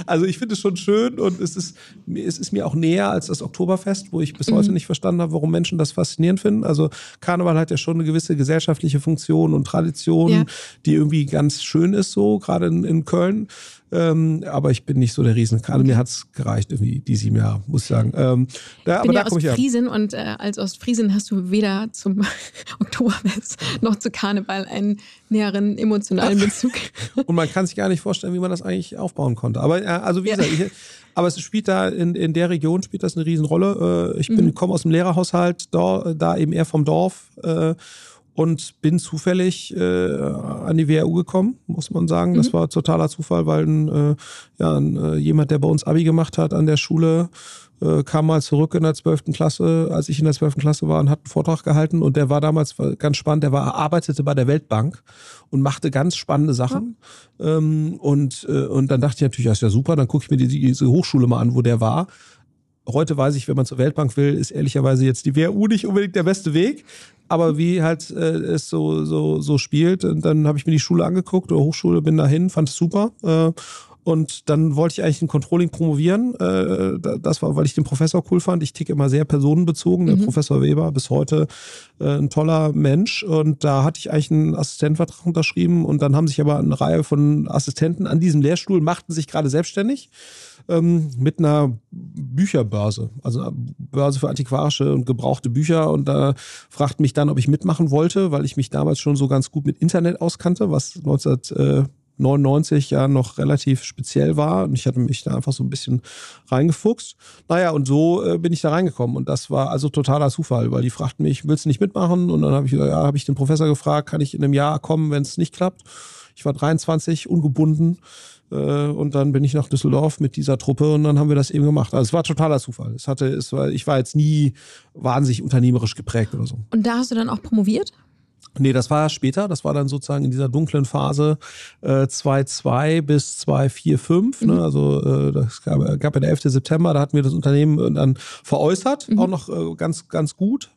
Also ich finde es schon schön und es ist, es ist mir auch näher als das Oktoberfest, wo ich bis mhm. heute nicht verstanden habe, warum Menschen das faszinierend finden. Also Karneval hat ja schon eine gewisse gesellschaftliche Funktion und Tradition, ja. die irgendwie ganz schön ist, so gerade in, in Köln. Ähm, aber ich bin nicht so der Riesenkarte. Mir hat es gereicht, irgendwie die sieben Jahre, muss ich sagen. Ähm, da, ich bin ja aus Friesen und äh, als Ostfriesen hast du weder zum Oktoberfest noch zu Karneval einen näheren emotionalen Bezug. und man kann sich gar nicht vorstellen, wie man das eigentlich aufbauen konnte. Aber äh, also wie ja. gesagt, ich, aber es spielt da in, in der Region spielt das eine Riesenrolle. Äh, ich bin mhm. komme aus dem Lehrerhaushalt, da, da eben eher vom Dorf. Äh, und bin zufällig äh, an die WHU gekommen, muss man sagen. Das mhm. war totaler Zufall, weil äh, ja, jemand, der bei uns Abi gemacht hat an der Schule, äh, kam mal zurück in der 12. Klasse, als ich in der 12. Klasse war und hat einen Vortrag gehalten und der war damals ganz spannend, der war, arbeitete bei der Weltbank und machte ganz spannende Sachen. Ja. Ähm, und, äh, und dann dachte ich natürlich, das ist ja super, dann gucke ich mir die, diese Hochschule mal an, wo der war. Heute weiß ich, wenn man zur Weltbank will, ist ehrlicherweise jetzt die WHU nicht unbedingt der beste Weg aber wie halt äh, es so, so, so spielt. Und dann habe ich mir die Schule angeguckt oder Hochschule, bin dahin, fand es super. Äh, und dann wollte ich eigentlich ein Controlling promovieren. Äh, das war, weil ich den Professor cool fand. Ich ticke immer sehr personenbezogen. Der mhm. Professor Weber bis heute äh, ein toller Mensch. Und da hatte ich eigentlich einen Assistentvertrag unterschrieben. Und dann haben sich aber eine Reihe von Assistenten an diesem Lehrstuhl, machten sich gerade selbstständig ähm, mit einer Bücherbörse, also eine Börse für antiquarische und gebrauchte Bücher. Und da fragten mich dann, ob ich mitmachen wollte, weil ich mich damals schon so ganz gut mit Internet auskannte, was 1999 ja noch relativ speziell war. Und ich hatte mich da einfach so ein bisschen reingefuchst. Naja, und so äh, bin ich da reingekommen. Und das war also totaler Zufall, weil die fragten mich, willst du nicht mitmachen? Und dann habe ich, ja, habe ich den Professor gefragt, kann ich in einem Jahr kommen, wenn es nicht klappt? Ich war 23, ungebunden. Äh, und dann bin ich nach Düsseldorf mit dieser Truppe und dann haben wir das eben gemacht. Also es war totaler Zufall. Es hatte, es war, ich war jetzt nie wahnsinnig unternehmerisch geprägt oder so. Und da hast du dann auch promoviert? Nee, das war später. Das war dann sozusagen in dieser dunklen Phase äh, 2.2 bis 2.4.5. Ne? Mhm. Also äh, das gab, gab ja der 11. September, da hatten wir das Unternehmen dann veräußert, mhm. auch noch äh, ganz, ganz gut.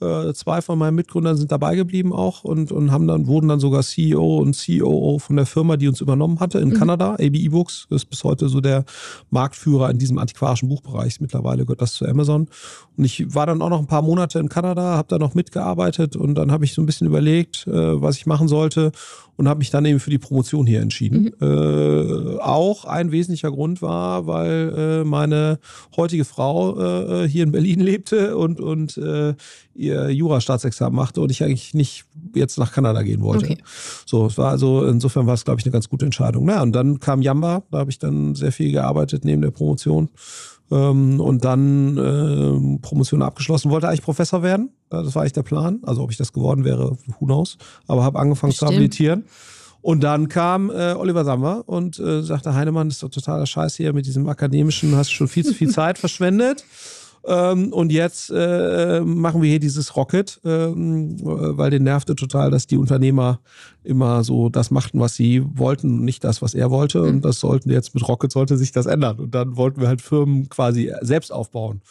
Äh, zwei von meinen Mitgründern sind dabei geblieben auch und, und haben dann, wurden dann sogar CEO und COO von der Firma, die uns übernommen hatte in mhm. Kanada. AB eBooks ist bis heute so der Marktführer in diesem antiquarischen Buchbereich. Mittlerweile gehört das zu Amazon. Und ich war dann auch noch ein paar Monate in Kanada, habe da noch mitgearbeitet und dann habe ich so ein bisschen überlegt, äh, was ich machen sollte und habe mich dann eben für die Promotion hier entschieden. Mhm. Äh, auch ein wesentlicher Grund war, weil äh, meine heutige Frau äh, hier in Berlin lebte und, und äh, ihr Jura-Staatsexamen machte und ich eigentlich nicht jetzt nach Kanada gehen wollte. Okay. So, es war also, insofern war es, glaube ich, eine ganz gute Entscheidung. Na, und dann kam Yamba, da habe ich dann sehr viel gearbeitet neben der Promotion. Ähm, und dann äh, Promotion abgeschlossen, wollte eigentlich Professor werden. Das war eigentlich der Plan. Also ob ich das geworden wäre, who knows. Aber habe angefangen Bestimmt. zu habilitieren. Und dann kam äh, Oliver Sammer und äh, sagte, Heinemann, das ist doch totaler Scheiß hier mit diesem akademischen, hast schon viel zu viel Zeit verschwendet. Ähm, und jetzt äh, machen wir hier dieses Rocket, ähm, weil den nervte total, dass die Unternehmer immer so das machten, was sie wollten und nicht das, was er wollte. Mhm. Und das sollten jetzt mit Rocket sollte sich das ändern. Und dann wollten wir halt Firmen quasi selbst aufbauen.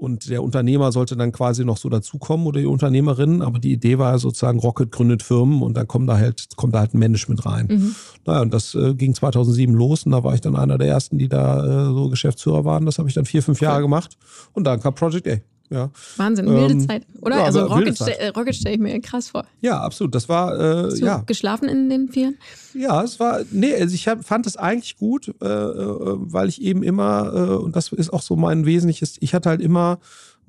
Und der Unternehmer sollte dann quasi noch so dazukommen oder die Unternehmerin. Aber die Idee war sozusagen, Rocket gründet Firmen und dann kommt da halt, kommt da halt ein Management rein. Mhm. Naja, und das äh, ging 2007 los und da war ich dann einer der ersten, die da äh, so Geschäftsführer waren. Das habe ich dann vier, fünf Jahre gemacht. Und dann kam Project A. Ja. Wahnsinn, wilde ähm, Zeit. Oder? Ja, also Rocket, Zeit. Äh, Rocket stelle ich mir krass vor. Ja, absolut. Das war, äh, Hast du ja. geschlafen in den vier? Ja, es war, nee, also ich hab, fand es eigentlich gut, äh, äh, weil ich eben immer, äh, und das ist auch so mein Wesentliches, ich hatte halt immer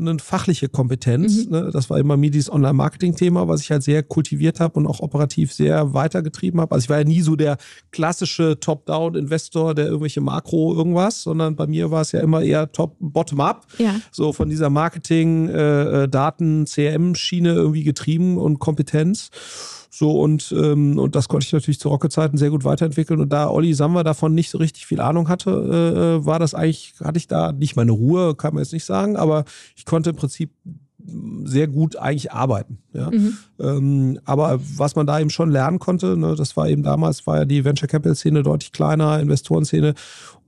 eine fachliche Kompetenz. Mhm. Ne? Das war immer mir dieses Online-Marketing-Thema, was ich halt sehr kultiviert habe und auch operativ sehr weitergetrieben habe. Also ich war ja nie so der klassische Top-Down-Investor, der irgendwelche Makro irgendwas, sondern bei mir war es ja immer eher top bottom-up. Ja. So von dieser Marketing, äh, äh Daten, CRM-Schiene irgendwie getrieben und Kompetenz. So und, ähm, und das konnte ich natürlich zu Rocket-Zeiten sehr gut weiterentwickeln. Und da Olli Samwer davon nicht so richtig viel Ahnung hatte, äh, äh, war das eigentlich, hatte ich da nicht meine Ruhe, kann man jetzt nicht sagen, aber ich konnte im Prinzip sehr gut eigentlich arbeiten. Ja. Mhm. Ähm, aber was man da eben schon lernen konnte, ne, das war eben damals, war ja die Venture Capital Szene deutlich kleiner, Investorenszene.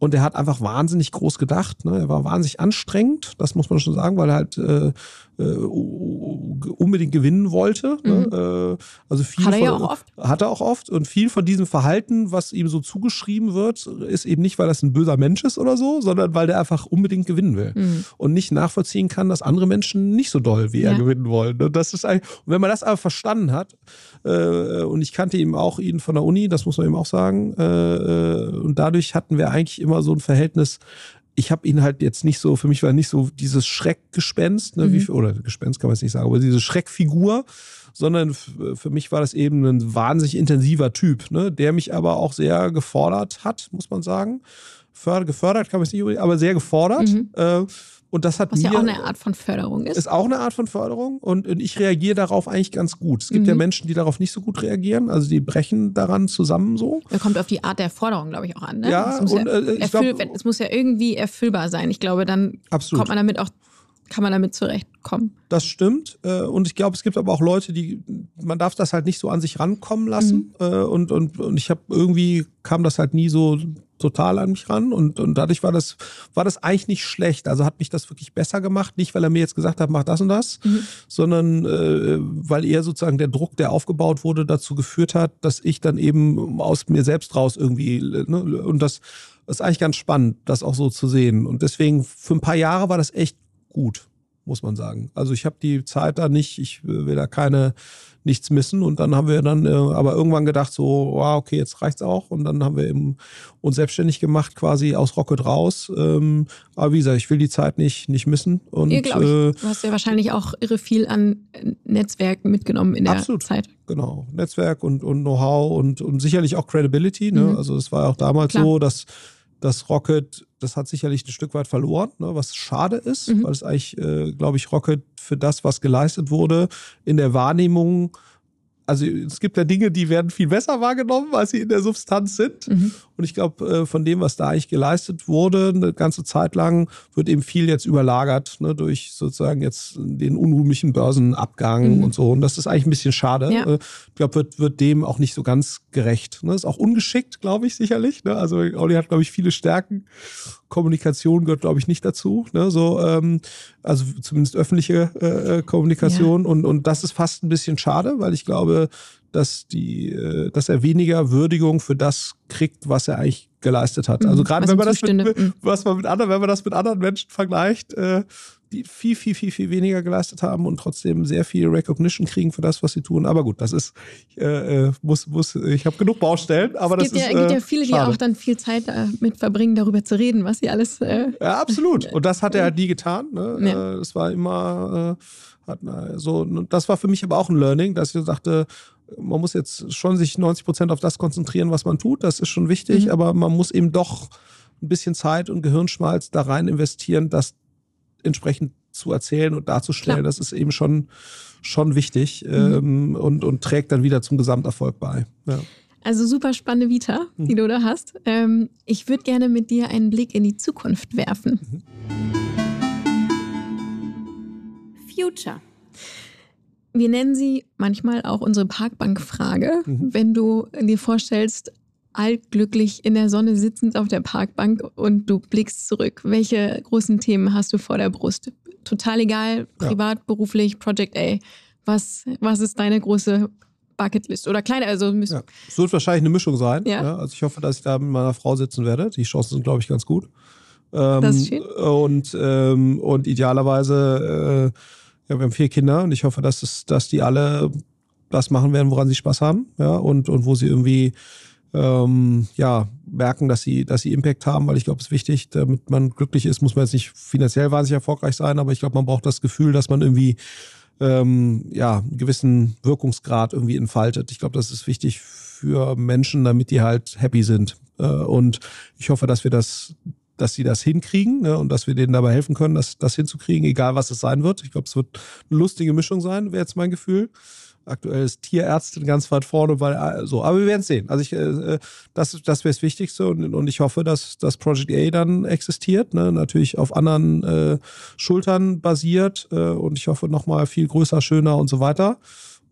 Und er hat einfach wahnsinnig groß gedacht. Ne? Er war wahnsinnig anstrengend, das muss man schon sagen, weil er halt äh, äh, unbedingt gewinnen wollte. Ne? Mhm. Ne? Also viel hat er von, ja auch oft. Hat er auch oft. Und viel von diesem Verhalten, was ihm so zugeschrieben wird, ist eben nicht, weil das ein böser Mensch ist oder so, sondern weil der einfach unbedingt gewinnen will. Mhm. Und nicht nachvollziehen kann, dass andere Menschen nicht so doll wie ja. er gewinnen wollen. Und das ist eigentlich, und wenn man das aber verstanden hat, äh, und ich kannte ihn auch ihn von der Uni, das muss man ihm auch sagen, äh, äh und dadurch hatten wir eigentlich immer so ein Verhältnis, ich habe ihn halt jetzt nicht so, für mich war nicht so dieses Schreckgespenst, ne, mhm. wie, oder Gespenst kann man jetzt nicht sagen, aber diese Schreckfigur, sondern für mich war das eben ein wahnsinnig intensiver Typ, ne, der mich aber auch sehr gefordert hat, muss man sagen. Förder, gefördert kann man es nicht, aber sehr gefordert. Mhm. Äh, und das hat Was mir, ja auch eine Art von Förderung ist. Ist auch eine Art von Förderung. Und, und ich reagiere darauf eigentlich ganz gut. Es gibt mhm. ja Menschen, die darauf nicht so gut reagieren. Also die brechen daran zusammen so. Da kommt auf die Art der Forderung, glaube ich, auch an. Ne? Ja, es muss, und, ja, äh, erfüll, glaub, es muss ja irgendwie erfüllbar sein. Ich glaube, dann absolut. kommt man damit auch kann man damit zurechtkommen. Das stimmt. Äh, und ich glaube, es gibt aber auch Leute, die, man darf das halt nicht so an sich rankommen lassen. Mhm. Äh, und, und, und ich habe irgendwie kam das halt nie so total an mich ran und, und dadurch war das, war das eigentlich nicht schlecht. Also hat mich das wirklich besser gemacht. Nicht, weil er mir jetzt gesagt hat, mach das und das, mhm. sondern äh, weil er sozusagen der Druck, der aufgebaut wurde, dazu geführt hat, dass ich dann eben aus mir selbst raus irgendwie, ne, und das, das ist eigentlich ganz spannend, das auch so zu sehen. Und deswegen, für ein paar Jahre war das echt gut, muss man sagen. Also ich habe die Zeit da nicht, ich will da keine nichts missen. Und dann haben wir dann äh, aber irgendwann gedacht, so, wow, okay, jetzt reicht's auch. Und dann haben wir eben uns selbstständig gemacht, quasi aus Rocket raus. Ähm, aber wie gesagt, ich will die Zeit nicht, nicht missen. Und, ja, ich. Äh, du hast ja wahrscheinlich auch irre viel an Netzwerk mitgenommen in der absolut. Zeit. Genau, Netzwerk und, und Know-how und, und sicherlich auch Credibility. Ne? Mhm. Also es war ja auch damals Klar. so, dass das Rocket, das hat sicherlich ein Stück weit verloren, ne, was schade ist, mhm. weil es eigentlich, äh, glaube ich, Rocket für das, was geleistet wurde, in der Wahrnehmung also es gibt ja Dinge, die werden viel besser wahrgenommen, als sie in der Substanz sind. Mhm. Und ich glaube, äh, von dem, was da eigentlich geleistet wurde, eine ganze Zeit lang, wird eben viel jetzt überlagert ne, durch sozusagen jetzt den unrühmlichen Börsenabgang mhm. und so. Und das ist eigentlich ein bisschen schade. Ja. Äh, ich glaube, wird, wird dem auch nicht so ganz gerecht. Ne? Ist auch ungeschickt, glaube ich, sicherlich. Ne? Also Audi hat, glaube ich, viele Stärken. Kommunikation gehört, glaube ich, nicht dazu. Ne? So, ähm, also zumindest öffentliche äh, äh, Kommunikation. Ja. Und, und das ist fast ein bisschen schade, weil ich glaube, dass die, äh, dass er weniger Würdigung für das kriegt, was er eigentlich geleistet hat. Also mhm. gerade wenn man das mit, mhm. was man mit anderen, wenn man das mit anderen Menschen vergleicht, äh, die viel, viel, viel, viel weniger geleistet haben und trotzdem sehr viel Recognition kriegen für das, was sie tun. Aber gut, das ist, äh, äh muss, muss, ich habe genug Baustellen, aber es das gibt ist. Es gibt ja viele, schade. die auch dann viel Zeit damit verbringen, darüber zu reden, was sie alles. Äh, ja, absolut. Und das hat er halt nie getan. Ne? Ja. Es war immer, äh, so, das war für mich aber auch ein Learning, dass ich dachte, man muss jetzt schon sich 90 Prozent auf das konzentrieren, was man tut. Das ist schon wichtig, mhm. aber man muss eben doch ein bisschen Zeit und Gehirnschmalz da rein investieren, das entsprechend zu erzählen und darzustellen. Klar. Das ist eben schon, schon wichtig mhm. ähm, und, und trägt dann wieder zum Gesamterfolg bei. Ja. Also super spannende Vita, mhm. die du da hast. Ähm, ich würde gerne mit dir einen Blick in die Zukunft werfen. Mhm. Future. Wir nennen sie manchmal auch unsere Parkbankfrage. Mhm. Wenn du dir vorstellst, altglücklich in der Sonne sitzend auf der Parkbank und du blickst zurück. Welche großen Themen hast du vor der Brust? Total egal, privat, ja. beruflich, Project A. Was, was ist deine große Bucketlist oder kleine, also ja. Es wird wahrscheinlich eine Mischung sein. Ja. ja. Also ich hoffe, dass ich da mit meiner Frau sitzen werde. Die Chancen sind, glaube ich, ganz gut. Ähm, das ist schön. Und, ähm, und idealerweise, äh, ja, wir haben vier Kinder und ich hoffe, dass, es, dass die alle das machen werden, woran sie Spaß haben. Ja, und, und wo sie irgendwie ähm, ja, merken, dass sie, dass sie Impact haben, weil ich glaube, es ist wichtig, damit man glücklich ist, muss man jetzt nicht finanziell wahnsinnig erfolgreich sein, aber ich glaube, man braucht das Gefühl, dass man irgendwie ähm, ja, einen gewissen Wirkungsgrad irgendwie entfaltet. Ich glaube, das ist wichtig für Menschen, damit die halt happy sind. Äh, und ich hoffe, dass wir das dass sie das hinkriegen ne, und dass wir denen dabei helfen können, das, das hinzukriegen, egal was es sein wird. Ich glaube, es wird eine lustige Mischung sein, wäre jetzt mein Gefühl. Aktuell ist Tierärztin ganz weit vorne, weil äh, so, aber wir werden es sehen. Also ich, äh, das, das wäre das Wichtigste und, und ich hoffe, dass das Project A dann existiert, ne? natürlich auf anderen äh, Schultern basiert äh, und ich hoffe nochmal viel größer, schöner und so weiter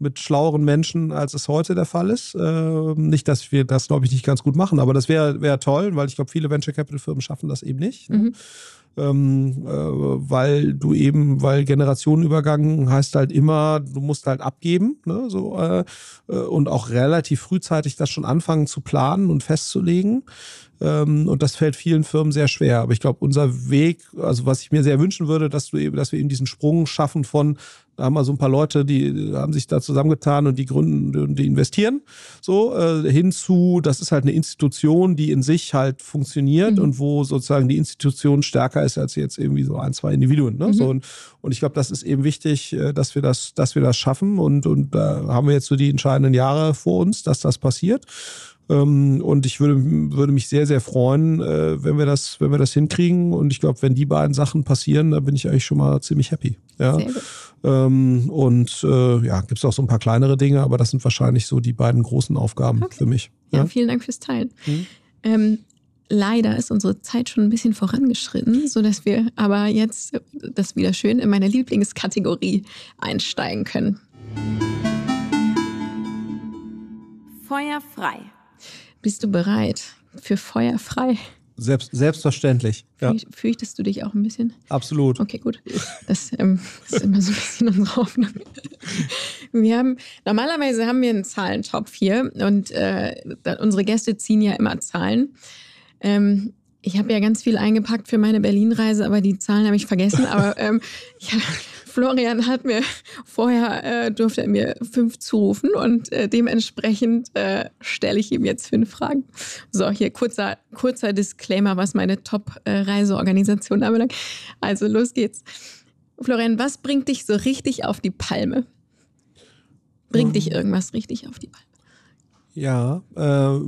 mit schlaueren Menschen, als es heute der Fall ist. Äh, nicht, dass wir das, glaube ich, nicht ganz gut machen, aber das wäre wär toll, weil ich glaube, viele Venture Capital Firmen schaffen das eben nicht. Ne? Ähm, äh, weil du eben, weil Generationenübergang heißt halt immer, du musst halt abgeben, ne, so äh, äh, und auch relativ frühzeitig das schon anfangen zu planen und festzulegen. Ähm, und das fällt vielen Firmen sehr schwer. Aber ich glaube, unser Weg, also was ich mir sehr wünschen würde, dass du eben, dass wir eben diesen Sprung schaffen von da haben wir so ein paar Leute, die haben sich da zusammengetan und die gründen und die investieren. So, äh, hinzu, das ist halt eine Institution, die in sich halt funktioniert mhm. und wo sozusagen die Institution stärker ist als jetzt irgendwie so ein, zwei Individuen. Ne? Mhm. So, und, und ich glaube, das ist eben wichtig, äh, dass wir das, dass wir das schaffen. Und, und da haben wir jetzt so die entscheidenden Jahre vor uns, dass das passiert. Ähm, und ich würde, würde mich sehr, sehr freuen, äh, wenn wir das, wenn wir das hinkriegen. Und ich glaube, wenn die beiden Sachen passieren, dann bin ich eigentlich schon mal ziemlich happy. Ja. Sehr gut. Ähm, und äh, ja, gibt es auch so ein paar kleinere Dinge, aber das sind wahrscheinlich so die beiden großen Aufgaben okay. für mich. Ja? ja? vielen Dank fürs Teilen. Mhm. Ähm, leider ist unsere Zeit schon ein bisschen vorangeschritten, sodass wir aber jetzt das wieder schön in meine Lieblingskategorie einsteigen können. Feuer frei. Bist du bereit für Feuer frei? Selbst, selbstverständlich. Ja. Fürchtest du dich auch ein bisschen? Absolut. Okay, gut. Das, ähm, ist immer so ein bisschen unsere Hoffnung. Wir haben, normalerweise haben wir einen Zahlentopf hier und äh, unsere Gäste ziehen ja immer Zahlen. Ähm, ich habe ja ganz viel eingepackt für meine Berlin-Reise, aber die Zahlen habe ich vergessen. Aber ähm, ja, Florian hat mir vorher, äh, durfte er mir fünf zurufen und äh, dementsprechend äh, stelle ich ihm jetzt fünf Fragen. So, hier kurzer, kurzer Disclaimer, was meine Top-Reiseorganisation anbelangt. Also los geht's. Florian, was bringt dich so richtig auf die Palme? Bringt um. dich ähm. irgendwas richtig auf die Palme? Ja, äh,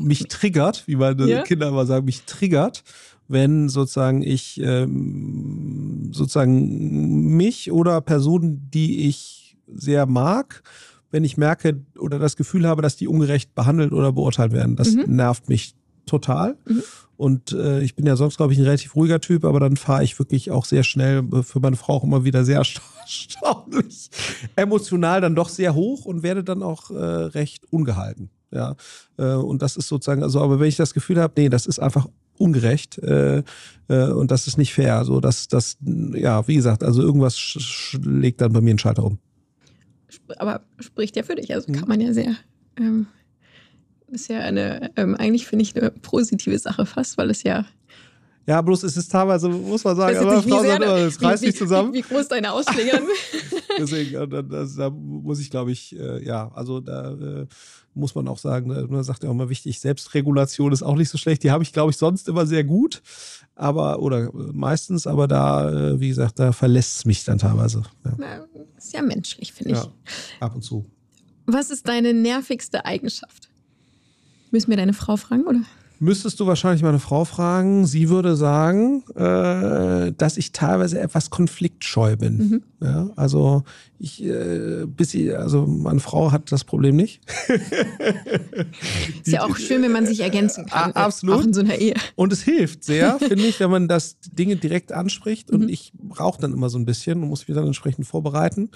mich triggert, wie meine ja? Kinder immer sagen, mich triggert, wenn sozusagen ich ähm, sozusagen mich oder Personen, die ich sehr mag, wenn ich merke oder das Gefühl habe, dass die ungerecht behandelt oder beurteilt werden. Das mhm. nervt mich total. Mhm. Und äh, ich bin ja sonst, glaube ich, ein relativ ruhiger Typ, aber dann fahre ich wirklich auch sehr schnell, äh, für meine Frau auch immer wieder sehr erstaunlich emotional dann doch sehr hoch und werde dann auch äh, recht ungehalten. Ja, äh, und das ist sozusagen, also, aber wenn ich das Gefühl habe, nee, das ist einfach ungerecht äh, äh, und das ist nicht fair. So, dass das, ja, wie gesagt, also irgendwas schlägt dann bei mir einen Schalter um. Aber spricht ja für dich, also mhm. kann man ja sehr. Ähm, ist ja eine, ähm, eigentlich finde ich eine positive Sache fast, weil es ja Ja, bloß es ist teilweise, muss man sagen, aber Frau sagt es reißt sich zusammen. Wie, wie, groß deine Ausschläge Deswegen, da, da, da, muss ich, glaube ich, äh, ja, also da äh, muss man auch sagen, ne, man sagt ja auch immer wichtig, Selbstregulation ist auch nicht so schlecht. Die habe ich, glaube ich, sonst immer sehr gut, aber, oder äh, meistens, aber da, äh, wie gesagt, da verlässt es mich dann teilweise. Ja. Na, ist ja menschlich, finde ich. Ja, ab und zu. Was ist deine nervigste Eigenschaft? Müssen wir deine Frau fragen, oder? Müsstest du wahrscheinlich meine Frau fragen. Sie würde sagen, äh, dass ich teilweise etwas konfliktscheu bin. Mhm. Ja, also ich, äh, bis sie, also meine Frau hat das Problem nicht. Ist ja auch schön, wenn man sich ergänzen kann. Ah, absolut. Auch in so einer Ehe. Und es hilft sehr, finde ich, wenn man das Dinge direkt anspricht. Und mhm. ich brauche dann immer so ein bisschen und muss mich dann entsprechend vorbereiten.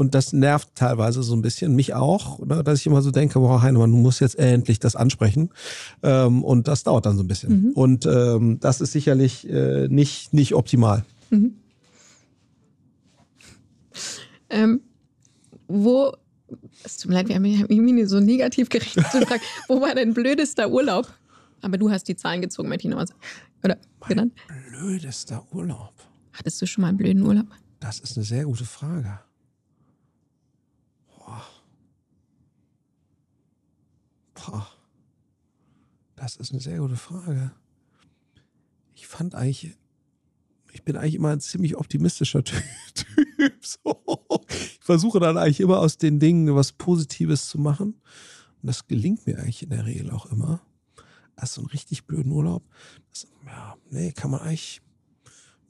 Und das nervt teilweise so ein bisschen, mich auch, ne, dass ich immer so denke, boah, Heinemann, du musst jetzt endlich das ansprechen. Ähm, und das dauert dann so ein bisschen. Mhm. Und ähm, das ist sicherlich äh, nicht, nicht optimal. Mhm. Ähm, wo, es tut mir leid, wir haben irgendwie so negativ gerichtet zu fragen, wo war dein blödester Urlaub? Aber du hast die Zahlen gezogen, sagen. Oder mein genannt? blödester Urlaub. Hattest du schon mal einen blöden Urlaub? Das ist eine sehr gute Frage. Boah. Das ist eine sehr gute Frage. Ich fand eigentlich, ich bin eigentlich immer ein ziemlich optimistischer Typ. So. Ich versuche dann eigentlich immer aus den Dingen was Positives zu machen. Und das gelingt mir eigentlich in der Regel auch immer. Also so einen richtig blöden Urlaub. Das, ja, nee, kann man eigentlich.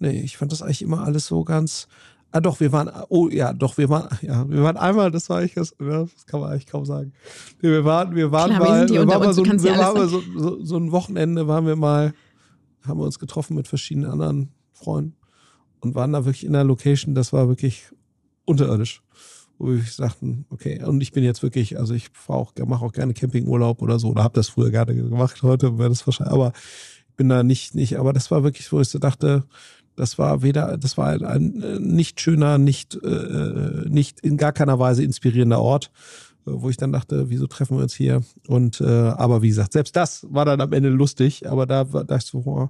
Nee, ich fand das eigentlich immer alles so ganz. Ah, doch, wir waren, oh ja, doch, wir waren, ja, wir waren einmal, das war eigentlich, das, das kann man eigentlich kaum sagen. Wir waren, wir waren Klar, mal, wir, wir waren mal, so, wir waren mal so, so, so, ein Wochenende, waren wir mal, haben wir uns getroffen mit verschiedenen anderen Freunden und waren da wirklich in einer Location, das war wirklich unterirdisch. Wo wir sagten, okay, und ich bin jetzt wirklich, also ich mache auch gerne Campingurlaub oder so, oder habe das früher gerne gemacht, heute wäre das wahrscheinlich, aber ich bin da nicht, nicht, aber das war wirklich, wo ich so dachte, das war weder, das war ein, äh, nicht schöner, nicht, äh, nicht in gar keiner Weise inspirierender Ort, äh, wo ich dann dachte, wieso treffen wir uns hier? Und äh, aber wie gesagt, selbst das war dann am Ende lustig, aber da dachte ich so, oh,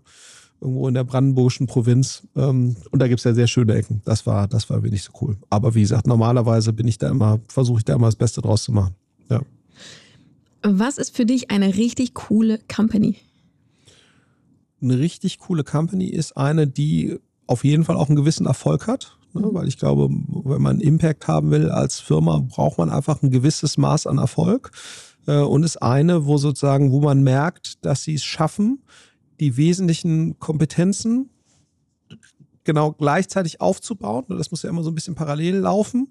irgendwo in der brandenburgischen Provinz. Ähm, und da gibt es ja sehr schöne Ecken. Das war, das war wenig so cool. Aber wie gesagt, normalerweise bin ich da immer, versuche ich da immer das Beste draus zu machen. Ja. Was ist für dich eine richtig coole Company? Eine richtig coole Company ist eine, die auf jeden Fall auch einen gewissen Erfolg hat. Ne? Mhm. Weil ich glaube, wenn man Impact haben will als Firma, braucht man einfach ein gewisses Maß an Erfolg. Äh, und ist eine, wo sozusagen, wo man merkt, dass sie es schaffen, die wesentlichen Kompetenzen genau gleichzeitig aufzubauen. Das muss ja immer so ein bisschen parallel laufen.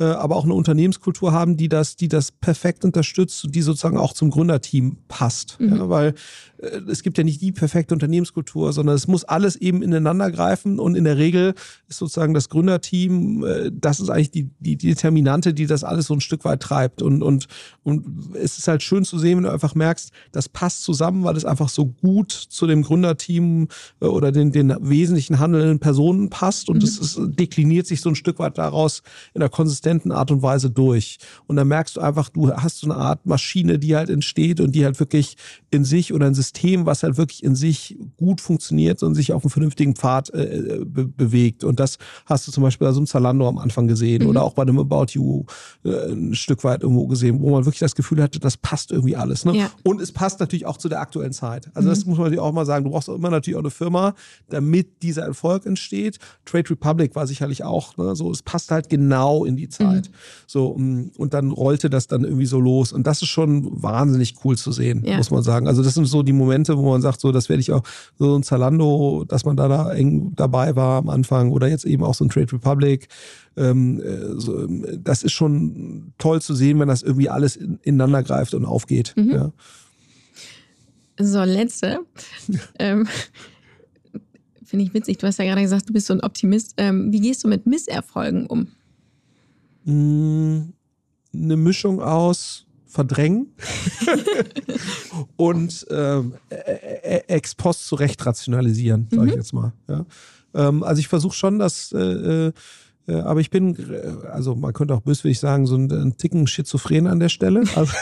Äh, aber auch eine Unternehmenskultur haben, die das, die das perfekt unterstützt und die sozusagen auch zum Gründerteam passt. Mhm. Ja, weil äh, es gibt ja nicht die perfekte Unternehmenskultur, sondern es muss alles eben ineinander greifen und in der Regel ist sozusagen das Gründerteam, äh, das ist eigentlich die, die, die Determinante, die das alles so ein Stück weit treibt und, und, und es ist halt schön zu sehen, wenn du einfach merkst, das passt zusammen, weil es einfach so gut zu dem Gründerteam oder den, den wesentlichen handelnden Personen passt und es mhm. dekliniert sich so ein Stück weit daraus in der Konsistenz konsistenten Art und Weise durch. Und dann merkst du einfach, du hast so eine Art Maschine, die halt entsteht und die halt wirklich in sich oder ein System, was halt wirklich in sich gut funktioniert und sich auf einem vernünftigen Pfad äh, be bewegt. Und das hast du zum Beispiel bei so einem Zalando am Anfang gesehen mhm. oder auch bei einem About You äh, ein Stück weit irgendwo gesehen, wo man wirklich das Gefühl hatte, das passt irgendwie alles. Ne? Ja. Und es passt natürlich auch zu der aktuellen Zeit. Also mhm. das muss man natürlich auch mal sagen. Du brauchst auch immer natürlich auch eine Firma, damit dieser Erfolg entsteht. Trade Republic war sicherlich auch ne, so. Es passt halt genau in die Zeit. Zeit. Mhm. So, mm, und dann rollte das dann irgendwie so los. Und das ist schon wahnsinnig cool zu sehen, ja. muss man sagen. Also, das sind so die Momente, wo man sagt, so, das werde ich auch, so ein Zalando, dass man da, da eng dabei war am Anfang oder jetzt eben auch so ein Trade Republic. Ähm, äh, so, das ist schon toll zu sehen, wenn das irgendwie alles ineinander greift und aufgeht. Mhm. Ja. So, letzte. ähm, Finde ich witzig. Du hast ja gerade gesagt, du bist so ein Optimist. Ähm, wie gehst du mit Misserfolgen um? Eine Mischung aus verdrängen und ähm, ex post zurecht rationalisieren, sage ich mhm. jetzt mal. Ja. Ähm, also ich versuche schon, dass, äh, äh, aber ich bin, also man könnte auch böswillig sagen, so ein, ein Ticken schizophren an der Stelle. Also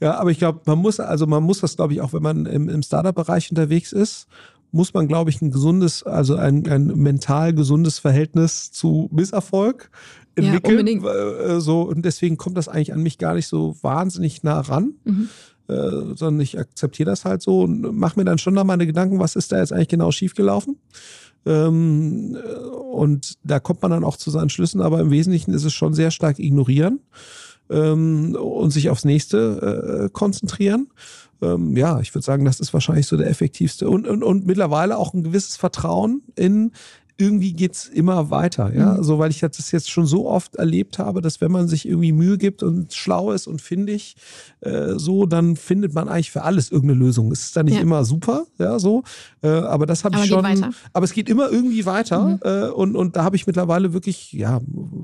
ja, aber ich glaube, man muss, also man muss das, glaube ich, auch wenn man im, im Startup-Bereich unterwegs ist, muss man, glaube ich, ein gesundes, also ein, ein mental gesundes Verhältnis zu Misserfolg entwickeln. Ja, äh, so, und deswegen kommt das eigentlich an mich gar nicht so wahnsinnig nah ran. Mhm. Äh, sondern ich akzeptiere das halt so und mache mir dann schon noch meine Gedanken, was ist da jetzt eigentlich genau schiefgelaufen. Ähm, und da kommt man dann auch zu seinen Schlüssen, aber im Wesentlichen ist es schon sehr stark ignorieren ähm, und sich aufs nächste äh, konzentrieren. Ähm, ja, ich würde sagen, das ist wahrscheinlich so der effektivste. Und, und, und mittlerweile auch ein gewisses Vertrauen in irgendwie geht's immer weiter, ja. Mhm. So, weil ich das jetzt schon so oft erlebt habe, dass wenn man sich irgendwie Mühe gibt und schlau ist und findig, äh, so, dann findet man eigentlich für alles irgendeine Lösung. Es ist dann nicht ja. immer super, ja, so. Äh, aber das habe ich schon. Aber es geht immer irgendwie weiter. Mhm. Äh, und, und da habe ich mittlerweile wirklich, ja,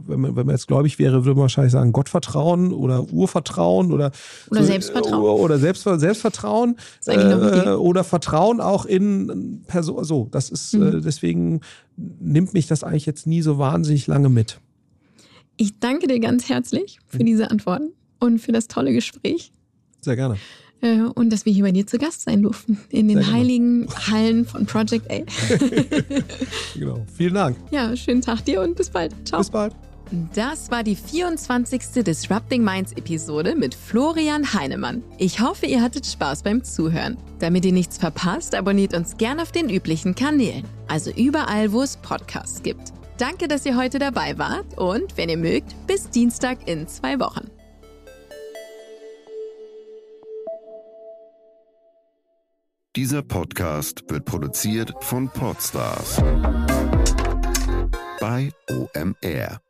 wenn man, wenn man jetzt gläubig wäre, würde man wahrscheinlich sagen, Gottvertrauen oder Urvertrauen oder, oder so, Selbstvertrauen. Oder Selbst, Selbstvertrauen. Äh, oder Vertrauen auch in Person. So, das ist mhm. Äh, deswegen nimmt mich das eigentlich jetzt nie so wahnsinnig lange mit. Ich danke dir ganz herzlich für diese Antworten und für das tolle Gespräch. Sehr gerne. Äh, und dass wir hier bei dir zu Gast sein durften. In den heiligen Hallen von Project A. genau. Vielen Dank. Ja, schönen Tag dir und bis bald. Ciao. Bis bald. Das war die 24. Disrupting Minds Episode mit Florian Heinemann. Ich hoffe, ihr hattet Spaß beim Zuhören. Damit ihr nichts verpasst, abonniert uns gerne auf den üblichen Kanälen, also überall, wo es Podcasts gibt. Danke, dass ihr heute dabei wart und, wenn ihr mögt, bis Dienstag in zwei Wochen. Dieser Podcast wird produziert von Podstars bei OMR.